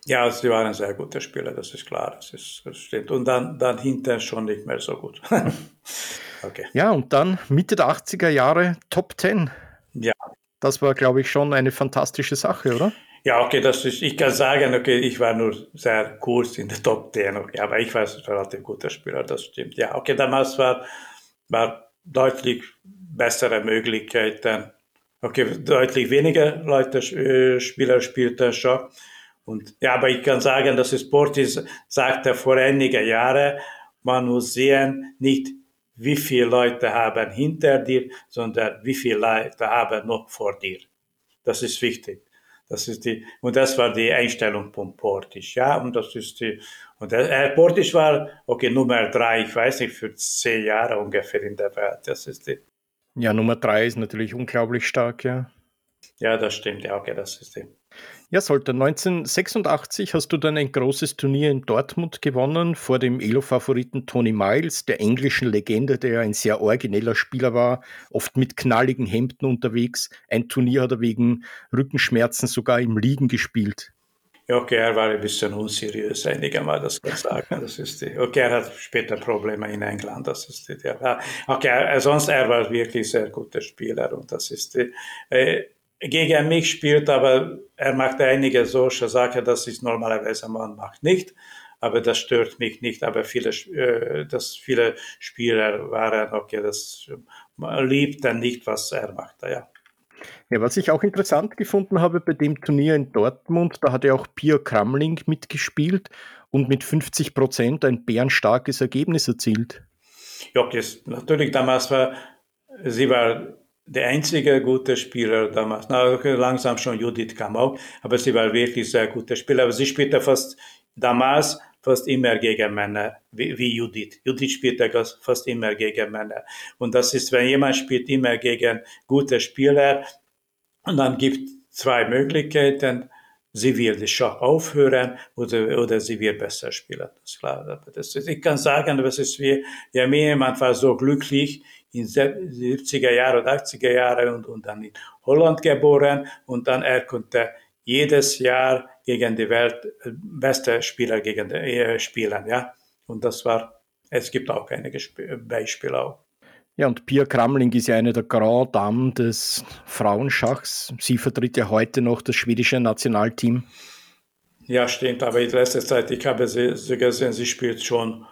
Ja, sie waren sehr gute Spieler, das ist klar, das, ist, das stimmt. Und dann, dann hinterher schon nicht mehr so gut. okay. Ja, und dann Mitte der 80er Jahre Top 10. Ja. Das war, glaube ich, schon eine fantastische Sache, oder? Ja, okay, das ist, ich kann sagen, okay, ich war nur sehr kurz in der Top 10, okay, aber ich war ein relativ guter Spieler, das stimmt. Ja, okay, damals war, war deutlich bessere Möglichkeiten. Okay, deutlich weniger Leute, äh, Spieler spielten schon. Und ja, aber ich kann sagen, dass Sportis sagte vor einigen Jahren, man muss sehen, nicht wie viele Leute haben hinter dir, sondern wie viele Leute haben noch vor dir. Das ist wichtig. Das ist die, und das war die Einstellung von Portisch, ja, und das ist die, und der, Portisch war, okay, Nummer drei, ich weiß nicht, für zehn Jahre ungefähr in der Welt, das ist die. Ja, Nummer drei ist natürlich unglaublich stark, ja. Ja, das stimmt, ja, okay, das ist die. Ja, Solter, 1986 hast du dann ein großes Turnier in Dortmund gewonnen vor dem Elo-Favoriten Tony Miles, der englischen Legende, der ein sehr origineller Spieler war, oft mit knalligen Hemden unterwegs. Ein Turnier hat er wegen Rückenschmerzen sogar im Liegen gespielt. Ja, okay, er war ein bisschen unseriös, einigermaßen, das kann ich sagen. Das ist die, okay, er hat später Probleme in England, das ist die, ja. Okay, sonst er war wirklich sehr guter Spieler und das ist die, äh, gegen mich spielt, aber er macht einige solche Sachen, das ist normalerweise man macht nicht. Aber das stört mich nicht. Aber viele, äh, dass viele Spieler waren, okay, das liebt dann nicht, was er macht. Ja. Ja, was ich auch interessant gefunden habe bei dem Turnier in Dortmund, da hat ja auch Pia Kramling mitgespielt und mit 50 Prozent ein bärenstarkes Ergebnis erzielt. Ja, das, natürlich damals war, sie war der einzige gute Spieler damals. Na, langsam schon Judith kam auch, aber sie war wirklich sehr guter Spieler. Aber sie spielte fast damals fast immer gegen Männer, wie, wie Judith. Judith spielte fast immer gegen Männer. Und das ist, wenn jemand spielt immer gegen gute Spieler, und dann gibt zwei Möglichkeiten. Sie wird Schach aufhören oder, oder sie wird besser spielen. Das ist klar. Das ist, ich kann sagen, das ist wie, ja, mir jemand war so glücklich, in 70er Jahre und 80er Jahre und, und dann in Holland geboren und dann er konnte jedes Jahr gegen die Welt äh, beste Spieler gegen die, äh, spielen, ja. Und das war, es gibt auch einige Beispiele auch. Ja, und Pia Kramling ist ja eine der Grand Damen des Frauenschachs. Sie vertritt ja heute noch das schwedische Nationalteam. Ja, stimmt, aber in letzter Zeit, ich habe sie, sie gesehen, sie spielt schon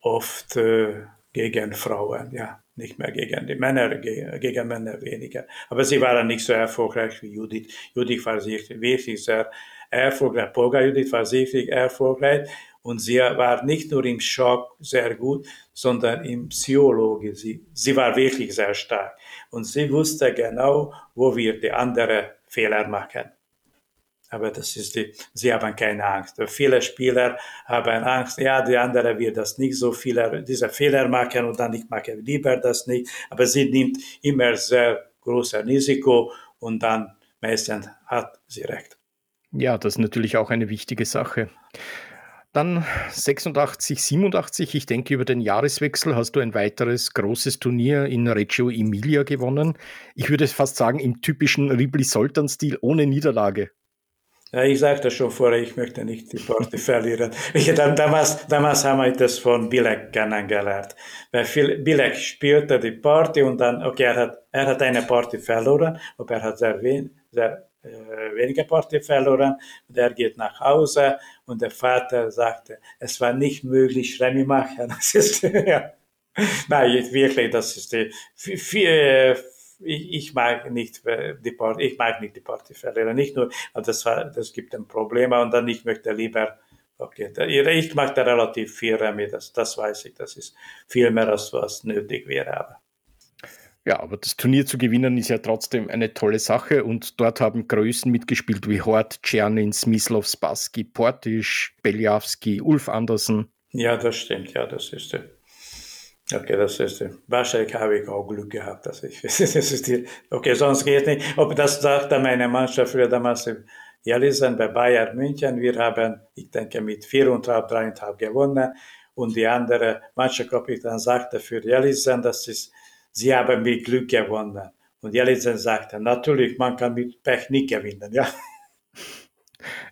oft äh, gegen Frauen, ja nicht mehr gegen die Männer, gegen Männer weniger. Aber sie waren nicht so erfolgreich wie Judith. Judith war wirklich sehr erfolgreich. Polga Judith war wirklich erfolgreich. Und sie war nicht nur im Schock sehr gut, sondern im Psychologie. Sie, sie war wirklich sehr stark. Und sie wusste genau, wo wir die anderen Fehler machen. Aber das ist die, sie haben keine Angst. Viele Spieler haben Angst, ja, die andere wird das nicht so viele, diese Fehler machen und dann ich mache lieber das nicht. Aber sie nimmt immer sehr großes Risiko und dann meistens hat sie recht. Ja, das ist natürlich auch eine wichtige Sache. Dann 86, 87, ich denke, über den Jahreswechsel hast du ein weiteres großes Turnier in Reggio Emilia gewonnen. Ich würde fast sagen, im typischen Ribli-Soltan-Stil ohne Niederlage. Ja, ich sagte schon vorher, ich möchte nicht die Party verlieren. Ich, damals, damals haben wir das von Bilek kennengelernt. Weil Bilek spielte die Party und dann, okay, er hat, er hat eine Party verloren, aber er hat sehr, wen, sehr äh, wenige Party verloren und er geht nach Hause und der Vater sagte, es war nicht möglich, Remi machen. Das ist, ja. Nein, wirklich, das ist die, viel, ich, ich mag nicht äh, die Party, ich mag nicht die Partyfälle, nicht nur, das war, das gibt ein Problem und dann ich möchte lieber, okay, ich mag da relativ viel Remi, das, das weiß ich, das ist viel mehr als was nötig wäre, aber. Ja, aber das Turnier zu gewinnen ist ja trotzdem eine tolle Sache und dort haben Größen mitgespielt wie Hort, Czernin, Smyslov, Spassky, Portisch, Beljavski, Ulf Andersen. Ja, das stimmt, ja, das ist der. Okay, das ist, wahrscheinlich habe ich auch Glück gehabt, dass ich, das ist die, okay, sonst geht nicht. Ob das sagte meine Mannschaft früher damals in Jelisen bei Bayern München, wir haben, ich denke, mit 4,5, 3,5 gewonnen und die andere Mannschaftskapitän sagte für Jelisen, das ist, sie haben mit Glück gewonnen. Und Jelisen sagte, natürlich, man kann mit Pech nicht gewinnen, ja.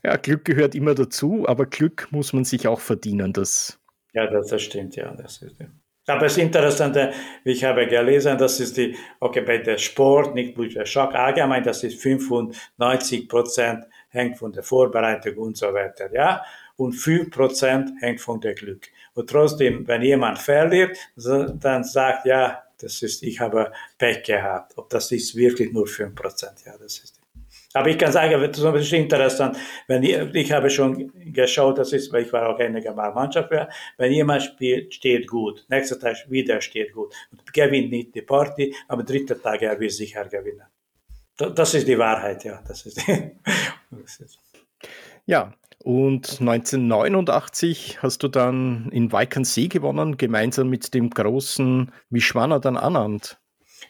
Ja, Glück gehört immer dazu, aber Glück muss man sich auch verdienen, das. Ja, das, das stimmt, ja, das ist, ja. Aber das Interessante, ich habe gelesen, das ist die, okay, bei der Sport, nicht bei der Schock, allgemein, das ist 95 Prozent hängt von der Vorbereitung und so weiter, ja. Und 5 Prozent hängt von der Glück. Und trotzdem, wenn jemand verliert, dann sagt, ja, das ist, ich habe Pech gehabt. Ob das ist wirklich nur 5 Prozent, ja, das ist aber ich kann sagen, das ist interessant, wenn ich, ich habe schon geschaut, das ist, weil ich war auch einige Mal Mannschaft, wenn jemand spielt, steht gut, nächster Tag wieder steht gut und gewinnt nicht die Party, aber dritter Tag er will sicher gewinnen. Das ist die Wahrheit, ja. Das ist, ist. Ja, und 1989 hast du dann in Weikernsee gewonnen, gemeinsam mit dem großen Vishwana dann Anand.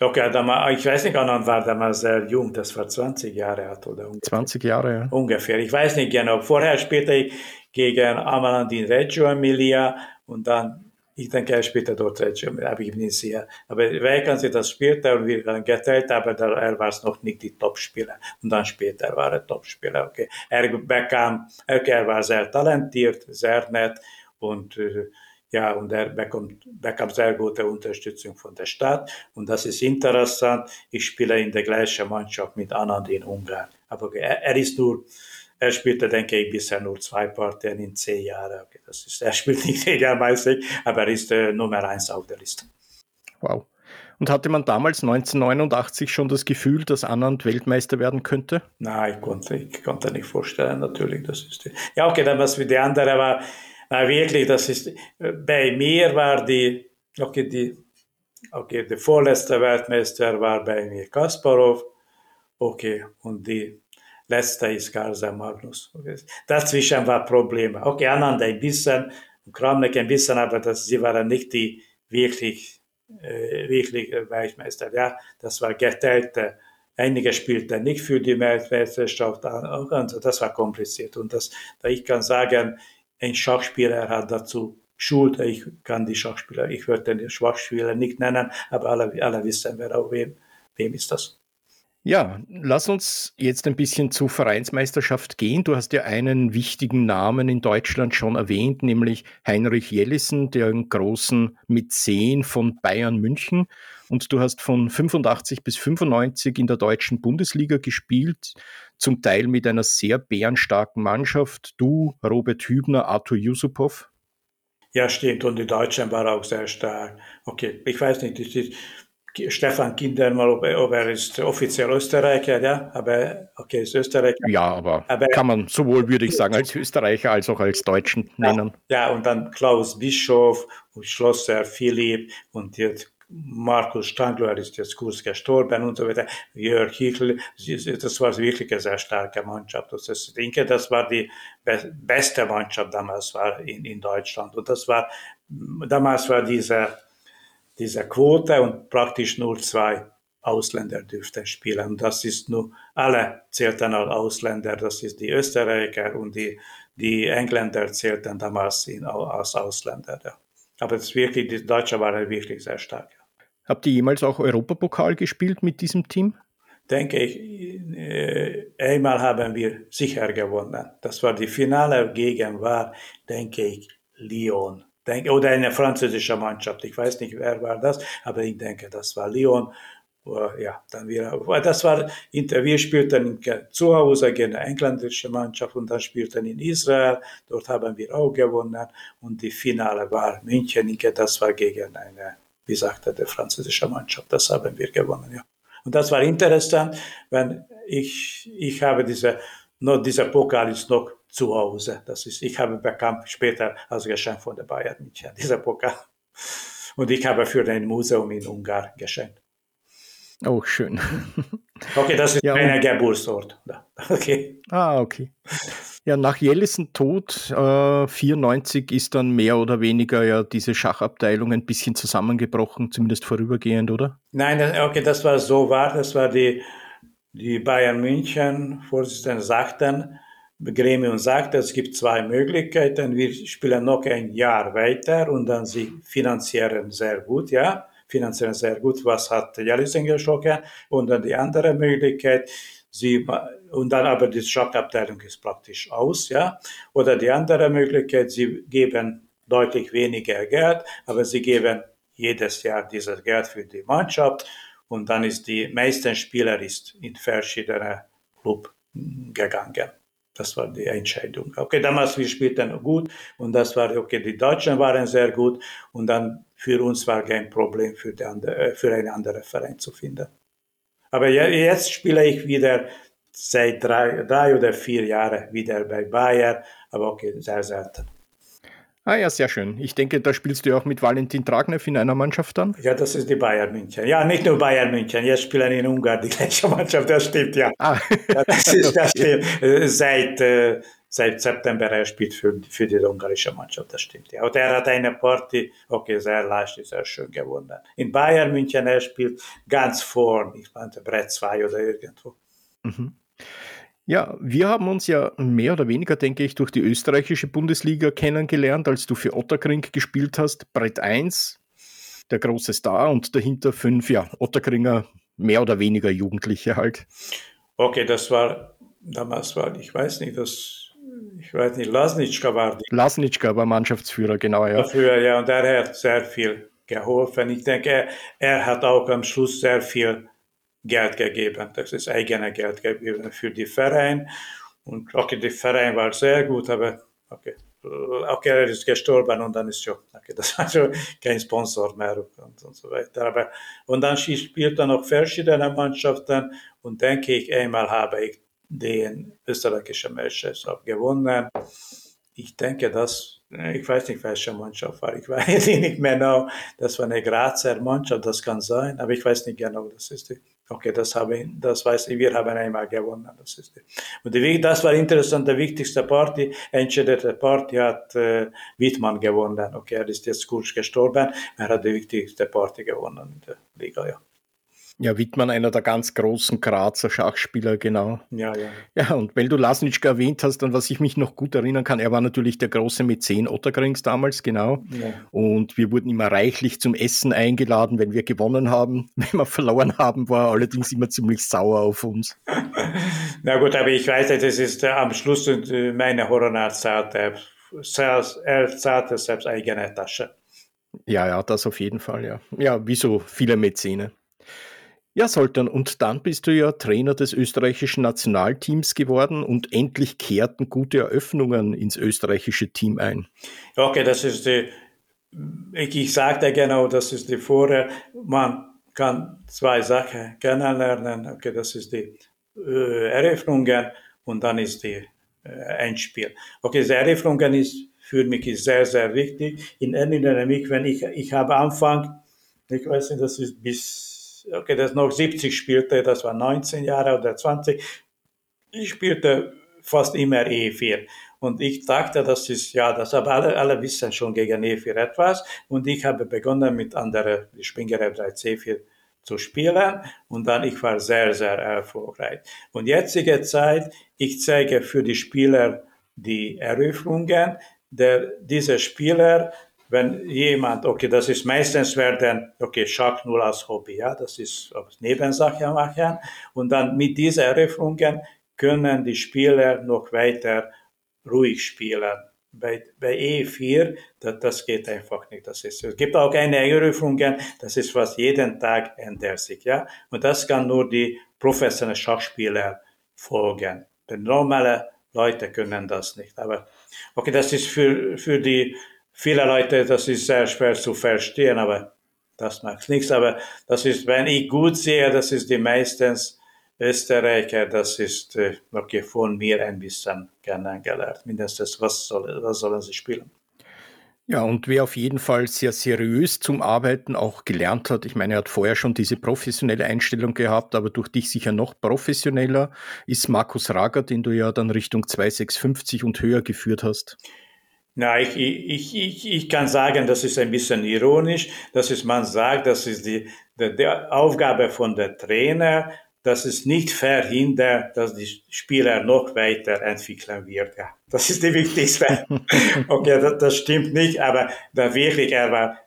Okay, ich weiß nicht, Anand war damals sehr jung, das war 20 Jahre alt oder ungefähr. 20 Jahre, ja. Ungefähr, ich weiß nicht genau. Vorher spielte ich gegen Amaland in Reggio Emilia und dann, ich denke, er spielte dort Reggio Emilia, aber ich bin nicht sicher. Aber Weikans das spielte und wir haben geteilt, aber er war noch nicht die Topspieler. Und dann später war er Topspieler, okay. Er bekam, okay, er war sehr talentiert, sehr nett und äh, ja, und er bekommt, bekommt sehr gute Unterstützung von der Stadt. Und das ist interessant. Ich spiele in der gleichen Mannschaft mit Anand in Ungarn. Aber er, er ist nur, er spielte, denke ich, bisher nur zwei Partien in zehn Jahren. Okay, das ist, er spielt nicht regelmäßig, aber er ist äh, Nummer eins auf der Liste. Wow. Und hatte man damals 1989 schon das Gefühl, dass Anand Weltmeister werden könnte? Nein, ich konnte, ich konnte nicht vorstellen, natürlich. Das ist ja, okay, dann was für die andere war, na, wirklich, das ist, bei mir war die, okay, die, okay, der vorletzte Weltmeister war bei mir Kasparov, okay, und die letzte ist Garza Magnus. Okay. Dazwischen war Probleme. Okay, Anand ein bisschen, Kramnik ein bisschen, aber das, sie waren nicht die wirklich, äh, wirklich Weltmeister. Ja, das war geteilte. Einige spielten nicht für die Weltmeisterschaft, also das war kompliziert. Und das, ich kann sagen, ein Schachspieler hat dazu Schuld. Ich kann die Schachspieler, ich würde den Schachspieler nicht nennen, aber alle, alle wissen, wer auch wem, wem ist das. Ja, lass uns jetzt ein bisschen zur Vereinsmeisterschaft gehen. Du hast ja einen wichtigen Namen in Deutschland schon erwähnt, nämlich Heinrich Jellissen, den großen Mäzen von Bayern München. Und du hast von 85 bis 95 in der deutschen Bundesliga gespielt, zum Teil mit einer sehr bärenstarken Mannschaft. Du, Robert Hübner, Arthur Yusupov. Ja, stimmt. Und die Deutschen waren auch sehr stark. Okay, ich weiß nicht, das ist Stefan Kindermann, ob, ob er ist offiziell Österreicher, ja, aber okay, ist Österreicher. Ja, aber, aber kann man sowohl, würde ich sagen, als Österreicher als auch als Deutschen nennen. Ja, und dann Klaus Bischof und Schlosser Philipp und jetzt Markus Stangler ist jetzt kurz gestorben und so weiter. Jörg Hichl, das war wirklich eine sehr starke Mannschaft. Das ist, ich denke, das war die beste Mannschaft damals war in, in Deutschland. Und das war, damals war diese, diese Quote und praktisch nur zwei Ausländer dürften spielen. Und das ist nur, alle zählten als Ausländer. Das ist die Österreicher und die, die Engländer zählten damals in, als Ausländer. Ja. Aber das wirklich, die Deutschen waren wirklich sehr stark. Habt ihr jemals auch Europapokal gespielt mit diesem Team? Denke ich, äh, einmal haben wir sicher gewonnen. Das war die Finale gegen war, denke ich, Lyon. Denke, oder eine französische Mannschaft. Ich weiß nicht, wer war das, aber ich denke, das war Lyon. Ja, dann wir, das war, wir spielten zu Hause gegen eine engländische Mannschaft und dann spielten in Israel. Dort haben wir auch gewonnen und die Finale war München. Das war gegen eine wie sagte der französische Mannschaft, das haben wir gewonnen, ja. Und das war interessant, wenn ich, ich habe diese, noch dieser Pokal ist noch zu Hause. Das ist, ich habe bekam später als Geschenk von der Bayern München, dieser Pokal. Und ich habe für ein Museum in Ungarn geschenkt. Oh, schön. Okay, das ist ja, mein Geburtsort. Okay. Ah, okay. Ja, nach Jellison Tod äh, 94 ist dann mehr oder weniger ja diese Schachabteilung ein bisschen zusammengebrochen, zumindest vorübergehend, oder? Nein, okay, das war so wahr. Das war die, die Bayern München Vorsitzende sagten, Gremium sagte, es gibt zwei Möglichkeiten. Wir spielen noch ein Jahr weiter und dann sie finanzieren sehr gut, ja finanziell sehr gut, was hat Jellison gesprochen. Und dann die andere Möglichkeit, sie, und dann aber die Schachtabteilung ist praktisch aus, ja. Oder die andere Möglichkeit, sie geben deutlich weniger Geld, aber sie geben jedes Jahr dieses Geld für die Mannschaft und dann ist die meisten Spieler ist in verschiedene Club gegangen. Das war die Entscheidung. Okay, damals wir spielten gut und das war okay. Die Deutschen waren sehr gut und dann für uns war kein Problem für, andere, für einen anderen Verein zu finden. Aber jetzt spiele ich wieder seit drei, drei oder vier Jahren wieder bei Bayern, aber okay, sehr selten. Ah ja, sehr schön. Ich denke, da spielst du ja auch mit Valentin Tragnev in einer Mannschaft dann. Ja, das ist die Bayern München. Ja, nicht nur Bayern München, jetzt spielen in Ungarn die gleiche Mannschaft, das stimmt, ja. Ah. ja das, ist, das stimmt. Seit, äh, seit September er spielt für, für die ungarische Mannschaft, das stimmt. Ja. Und er hat eine Party, okay, sehr leicht, sehr schön gewonnen. In Bayern München, er spielt ganz vorn, ich meinte Brett 2 oder irgendwo. Mhm. Ja, wir haben uns ja mehr oder weniger, denke ich, durch die österreichische Bundesliga kennengelernt, als du für Otterkring gespielt hast. Brett 1, der große Star und dahinter fünf, ja, Otterkringer, mehr oder weniger Jugendliche halt. Okay, das war, damals war, ich weiß nicht, das ich weiß nicht, Lasnitschka war die. Lasnitschka war Mannschaftsführer, genau, ja. Dafür, ja, und er hat sehr viel geholfen. Ich denke, er, er hat auch am Schluss sehr viel Geld gegeben. Das ist eigene Geld gegeben für die Verein. Und okay, der Verein war sehr gut, aber okay, okay, er ist gestorben und dann ist schon, okay, das war schon kein Sponsor mehr und, und so weiter. Aber, und dann spielt er noch verschiedene Mannschaften und denke ich, einmal habe ich den österreichischen Meisterschaft gewonnen. Ich denke, dass, ich weiß nicht, welche Mannschaft war, ich weiß nicht mehr genau, das war eine Grazer Mannschaft, das kann sein, aber ich weiß nicht genau, das ist die. Okay, das, habe, das weiß ich, wir haben einmal gewonnen. Das, ist die. Und die, das war interessant, die wichtigste Party, entscheidende Party hat äh, Wittmann gewonnen. Okay, er ist jetzt kurz gestorben, er hat die wichtigste Party gewonnen in der Liga, ja. Ja, Wittmann, einer der ganz großen Grazer Schachspieler, genau. Ja, ja. Ja, und weil du Lasnitschka erwähnt hast, an was ich mich noch gut erinnern kann, er war natürlich der große Mäzen Otterkrings damals, genau. Ja. Und wir wurden immer reichlich zum Essen eingeladen, wenn wir gewonnen haben. Wenn wir verloren haben, war er allerdings immer ziemlich sauer auf uns. Na gut, aber ich weiß, das ist äh, am Schluss äh, meine Horonat er zahlte selbst eigene Tasche. Ja, ja, das auf jeden Fall, ja. Ja, wie so viele Mäzene. Ja, Soltan, und dann bist du ja Trainer des österreichischen Nationalteams geworden und endlich kehrten gute Eröffnungen ins österreichische Team ein. Okay, das ist die, ich, sagte genau, das ist die Vorher, man kann zwei Sachen kennenlernen. Okay, das ist die äh, Eröffnungen und dann ist die äh, Endspiel. Okay, die Eröffnungen ist für mich ist sehr, sehr wichtig. In erinnere mich, wenn ich, ich habe Anfang, ich weiß nicht, das ist bis, okay, das noch 70 spielte, das war 19 Jahre oder 20. Ich spielte fast immer E4. Und ich dachte, das ist, ja, das aber alle, alle wissen schon gegen E4 etwas. Und ich habe begonnen mit anderen, Springer 3 C4 zu spielen. Und dann, ich war sehr, sehr erfolgreich. Und jetzige Zeit, ich zeige für die Spieler die Eröffnungen, der, diese Spieler, wenn jemand, okay, das ist meistens werden, okay, Schach nur als Hobby, ja, das ist Nebensache machen. Und dann mit diesen Eröffnungen können die Spieler noch weiter ruhig spielen. Bei, bei E4, das, das geht einfach nicht. Das ist, es gibt auch keine Eröffnungen, das ist was jeden Tag ändert sich, ja. Und das kann nur die professionellen Schachspieler folgen. Die normale Leute können das nicht. Aber okay, das ist für, für die viele Leute, das ist sehr schwer zu verstehen, aber das macht nichts. Aber das ist, wenn ich gut sehe, das ist die meistens Österreicher, das ist äh, okay, von mir ein bisschen kennengelernt. Mindestens, was, soll, was sollen sie spielen? Ja, und wer auf jeden Fall sehr seriös zum Arbeiten auch gelernt hat, ich meine, er hat vorher schon diese professionelle Einstellung gehabt, aber durch dich sicher noch professioneller, ist Markus Rager, den du ja dann Richtung 2650 und höher geführt hast. Na, ich, ich, ich, ich kann sagen, das ist ein bisschen ironisch, dass es man sagt, das ist die, die, die Aufgabe von der Trainer, dass es nicht verhindert, dass die Spieler noch weiter entwickeln wird. Ja, das ist die wichtigste. okay, das, das stimmt nicht, aber da wirklich, er war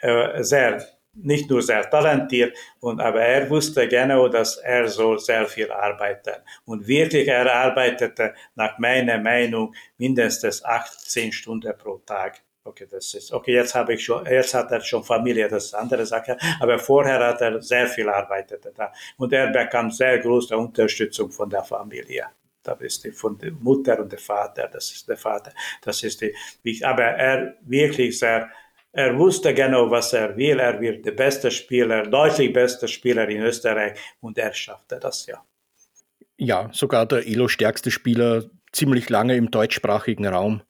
äh, sehr, nicht nur sehr talentiert, und, aber er wusste genau, dass er so sehr viel arbeiten. Und wirklich, er arbeitete nach meiner Meinung mindestens 18 Stunden pro Tag. Okay, das ist, okay, jetzt habe ich schon, jetzt hat er schon Familie, das ist eine andere Sache, aber vorher hat er sehr viel arbeitet da. Und er bekam sehr große Unterstützung von der Familie. Das ist die, von der Mutter und der Vater, das ist der Vater, das ist die, aber er wirklich sehr, er wusste genau, was er will, er wird der beste Spieler, deutlich beste Spieler in Österreich und er schaffte das ja. Ja, sogar der Elo stärkste Spieler ziemlich lange im deutschsprachigen Raum.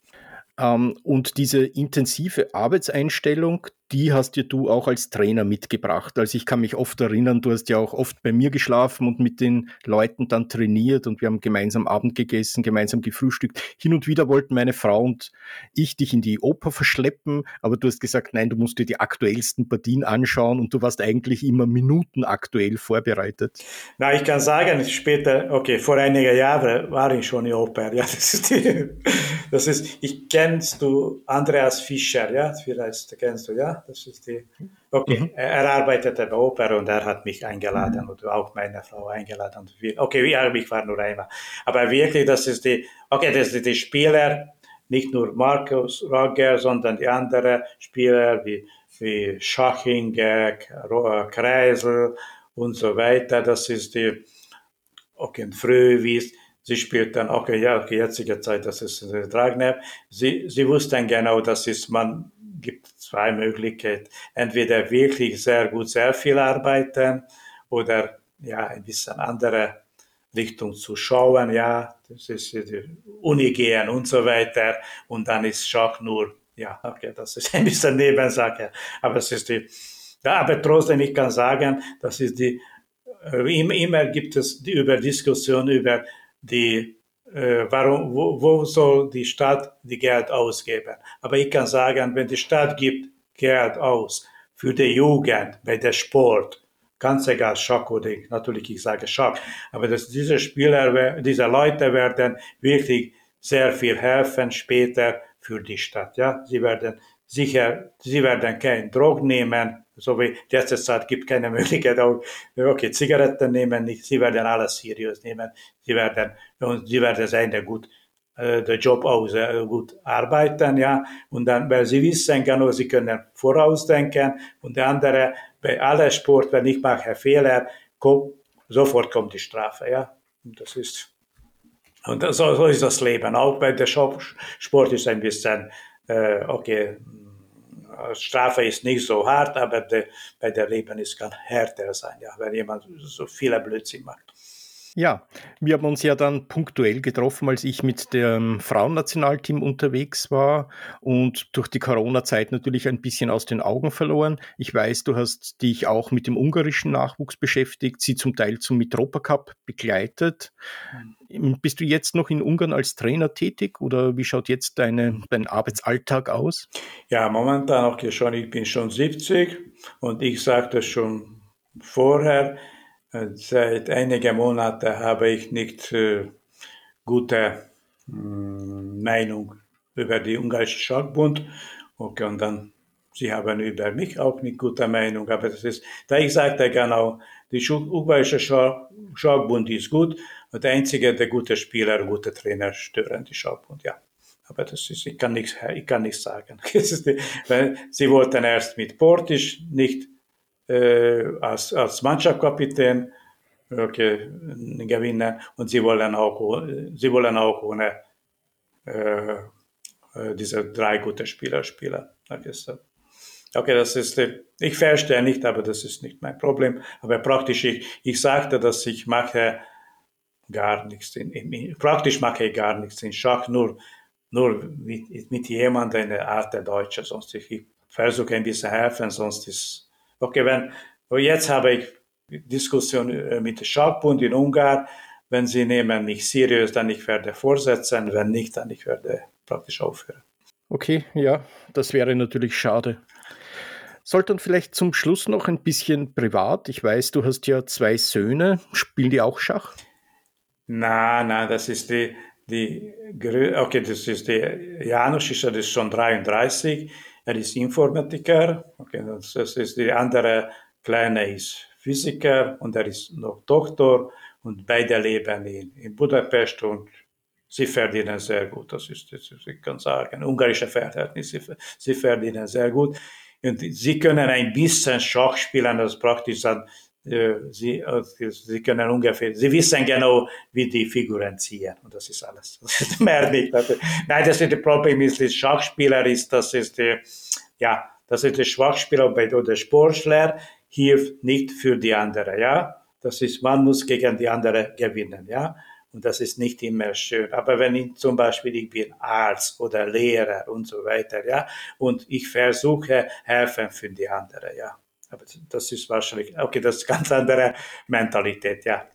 Ähm, und diese intensive Arbeitseinstellung, die hast dir du auch als Trainer mitgebracht. Also ich kann mich oft erinnern, du hast ja auch oft bei mir geschlafen und mit den Leuten dann trainiert und wir haben gemeinsam Abend gegessen, gemeinsam gefrühstückt. Hin und wieder wollten meine Frau und ich dich in die Oper verschleppen, aber du hast gesagt, nein, du musst dir die aktuellsten Partien anschauen und du warst eigentlich immer minutenaktuell vorbereitet. Na, ich kann sagen, später, okay, vor einigen Jahren war ich schon in Oper. Ja, das ist, die, das ist ich kennst du Andreas Fischer, ja, vielleicht kennst du, ja das ist die. Okay, mhm. er arbeitete bei Oper und er hat mich eingeladen mhm. und auch meine Frau eingeladen. Okay, ja, ich war nur einmal. Aber wirklich, das ist die, okay, das sind die Spieler, nicht nur Markus Roger, sondern die anderen Spieler wie, wie Schachinger, Kreisel und so weiter. Das ist die, okay, Fröhwies. Sie spielt dann, okay, ja, okay, jetzige Zeit, das ist Dragner. Sie, sie wussten genau, dass ist man gibt zwei Möglichkeiten. Entweder wirklich sehr gut, sehr viel arbeiten oder ja, ein bisschen andere Richtung zu schauen, ja, das ist die Uni gehen und so weiter. Und dann ist Schach nur, ja, okay, das ist ein bisschen Nebensache. Aber es ist die, ja, aber trotzdem, ich kann sagen, das ist die, äh, immer gibt es die über Diskussion über die äh, warum, wo, wo soll die Stadt die Geld ausgeben? Aber ich kann sagen, wenn die Stadt gibt Geld aus für die Jugend, bei der Sport, ganz egal, Schach oder natürlich, ich sage Schach, aber dass diese Spieler, diese Leute werden wirklich sehr viel helfen später für die Stadt. Ja, sie werden sicher, sie werden kein Drog nehmen, so wie letzte Zeit gibt keine Möglichkeit auch, okay, Zigaretten nehmen nicht, sie werden alles seriös nehmen, sie werden, und sie werden sein, der gut, äh, der Job sehr gut arbeiten, ja, und dann, weil sie wissen genau, sie können vorausdenken, und der andere, bei aller Sport, wenn ich mache Fehler, kommt, sofort kommt die Strafe, ja, und das ist, und so, so ist das Leben, auch bei der Sport ist ein bisschen, äh, okay, Strafe ist nicht so hart, aber de, bei der Leben ist kann härter sein, ja, wenn jemand so viele Blödsinn macht. Ja, wir haben uns ja dann punktuell getroffen, als ich mit dem Frauennationalteam unterwegs war und durch die Corona-Zeit natürlich ein bisschen aus den Augen verloren. Ich weiß, du hast dich auch mit dem ungarischen Nachwuchs beschäftigt, sie zum Teil zum Mitropa Cup begleitet. Mhm. Bist du jetzt noch in Ungarn als Trainer tätig oder wie schaut jetzt deine, dein Arbeitsalltag aus? Ja, momentan auch schon, ich bin schon 70 und ich sagte schon vorher, Seit einigen Monaten habe ich nicht äh, gute äh, Meinung über die ungarische Schachbund. Okay, und dann, sie haben über mich auch nicht gute Meinung, aber das ist, da ich sagte genau, die ungarische Schachbund ist gut, und der einzige, der gute Spieler, gute Trainer stören die Schachbund, ja. Aber das ist, ich kann nichts, ich kann nichts sagen. Sie wollten erst mit Portisch nicht als, als Mannschaftskapitän okay, gewinnen und sie wollen auch, sie wollen auch ohne äh, äh diese drei gute Spieler spielen. Okay, das ist, ich verstehe nicht, aber das ist nicht mein Problem. Aber praktisch, ich, ich sagte, dass ich mache gar nichts. In, in, praktisch mache ich gar nichts in Schach, nur, nur mit, mit jemandem eine Art der Deutsche. Sonst ich, ich versuche ein bisschen helfen, sonst ist, okay, wenn, jetzt habe ich Diskussion äh, mit dem Schachbund in Ungarn. Wenn sie nehmen mich seriös, dann ich werde vorsetzen. Wenn nicht, dann ich werde praktisch aufhören. Okay, ja, das wäre natürlich schade. Sollte vielleicht zum Schluss noch ein bisschen privat. Ich weiß, du hast ja zwei Söhne. Spielen die auch Schach? Nein, nein, das ist die, die, okay, das ist die, Janusz ist schon 33, er ist Informatiker, okay, das, ist die andere Kleine ist Physiker und er ist noch Doktor und beide leben in, in Budapest und sie verdienen sehr gut, das ist, das ist ich kann sagen, ungarische Verhältnisse, sie, verdienen sehr gut. Und sie können ein bisschen Schach spielen, das praktisch dann, sie, sie können ungefähr, sie wissen genau, wie die Figuren ziehen. Und das ist alles. Das ist mehr nicht. Nein, das ist das Problem ist, der Schachspieler ist, das ist ja, das ist der Schwachspieler oder der Sportler hilft nicht für die andere, ja. Das ist, man muss gegen die andere gewinnen, ja. Und das ist nicht immer schön. Aber wenn ich zum Beispiel, ich bin Arzt oder Lehrer und so weiter, ja, und ich versuche helfen für die andere, ja. Aber das ist wahrscheinlich, okay, das ist ganz andere Mentalität, ja.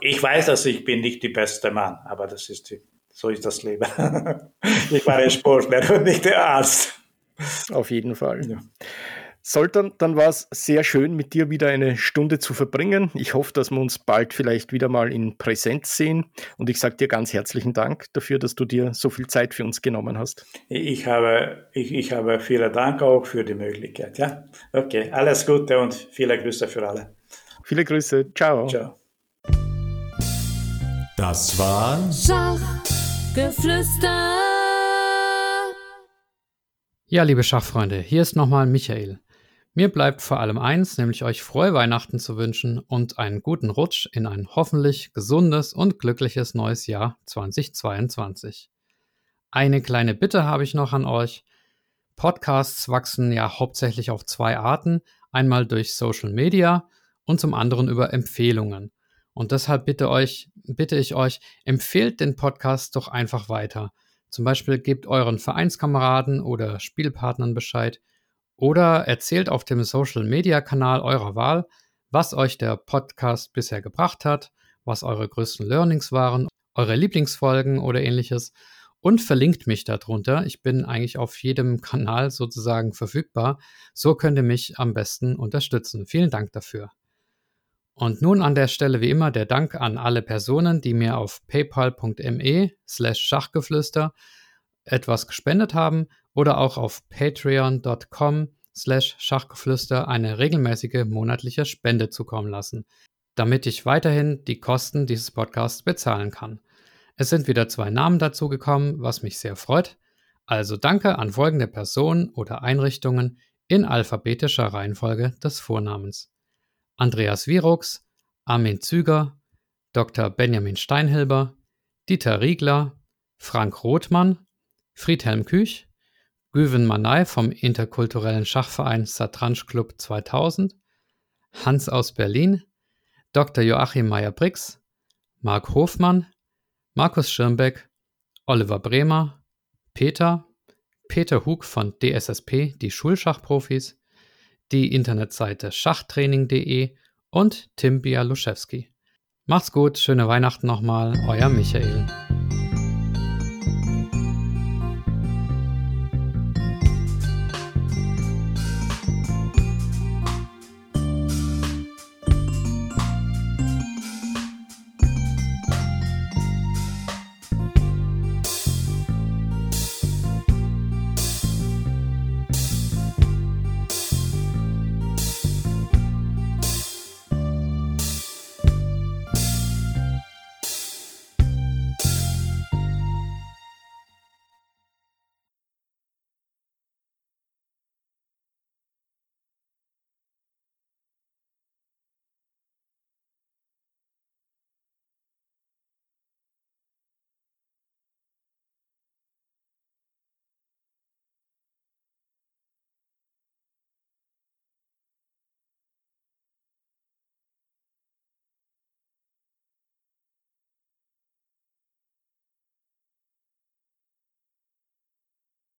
Ich weiß, dass ich bin nicht die beste Mann, aber das ist die, so ist das Leben. ich war ein Sportler und nicht der Arzt. Auf jeden Fall. Ja. Soltan, dann war es sehr schön, mit dir wieder eine Stunde zu verbringen. Ich hoffe, dass wir uns bald vielleicht wieder mal in Präsenz sehen. Und ich sage dir ganz herzlichen Dank dafür, dass du dir so viel Zeit für uns genommen hast. Ich habe, ich, ich habe vielen Dank auch für die Möglichkeit. Ja, okay, alles Gute und viele Grüße für alle. Viele Grüße. Ciao. Ciao. Das war Schachgeflüster. Ja, liebe Schachfreunde, hier ist nochmal Michael. Mir bleibt vor allem eins, nämlich euch frohe Weihnachten zu wünschen und einen guten Rutsch in ein hoffentlich gesundes und glückliches neues Jahr 2022. Eine kleine Bitte habe ich noch an euch. Podcasts wachsen ja hauptsächlich auf zwei Arten. Einmal durch Social Media und zum anderen über Empfehlungen. Und deshalb bitte euch, bitte ich euch, empfehlt den Podcast doch einfach weiter. Zum Beispiel gebt euren Vereinskameraden oder Spielpartnern Bescheid, oder erzählt auf dem Social-Media-Kanal eurer Wahl, was euch der Podcast bisher gebracht hat, was eure größten Learnings waren, eure Lieblingsfolgen oder ähnliches und verlinkt mich darunter. Ich bin eigentlich auf jedem Kanal sozusagen verfügbar. So könnt ihr mich am besten unterstützen. Vielen Dank dafür. Und nun an der Stelle wie immer der Dank an alle Personen, die mir auf paypal.me slash Schachgeflüster etwas gespendet haben oder auch auf patreon.com slash Schachgeflüster eine regelmäßige monatliche Spende zukommen lassen, damit ich weiterhin die Kosten dieses Podcasts bezahlen kann. Es sind wieder zwei Namen dazugekommen, was mich sehr freut. Also danke an folgende Personen oder Einrichtungen in alphabetischer Reihenfolge des Vornamens. Andreas Virux, Armin Züger, Dr. Benjamin Steinhilber, Dieter Riegler, Frank Rothmann, Friedhelm Küch, Güven Manay vom interkulturellen Schachverein Satranj Club 2000, Hans aus Berlin, Dr. Joachim Meyer-Brix, Marc Hofmann, Markus Schirmbeck, Oliver Bremer, Peter, Peter Hug von DSSP, die Schulschachprofis, die Internetseite schachtraining.de und Tim Bialuszewski. Macht's gut, schöne Weihnachten nochmal, euer Michael.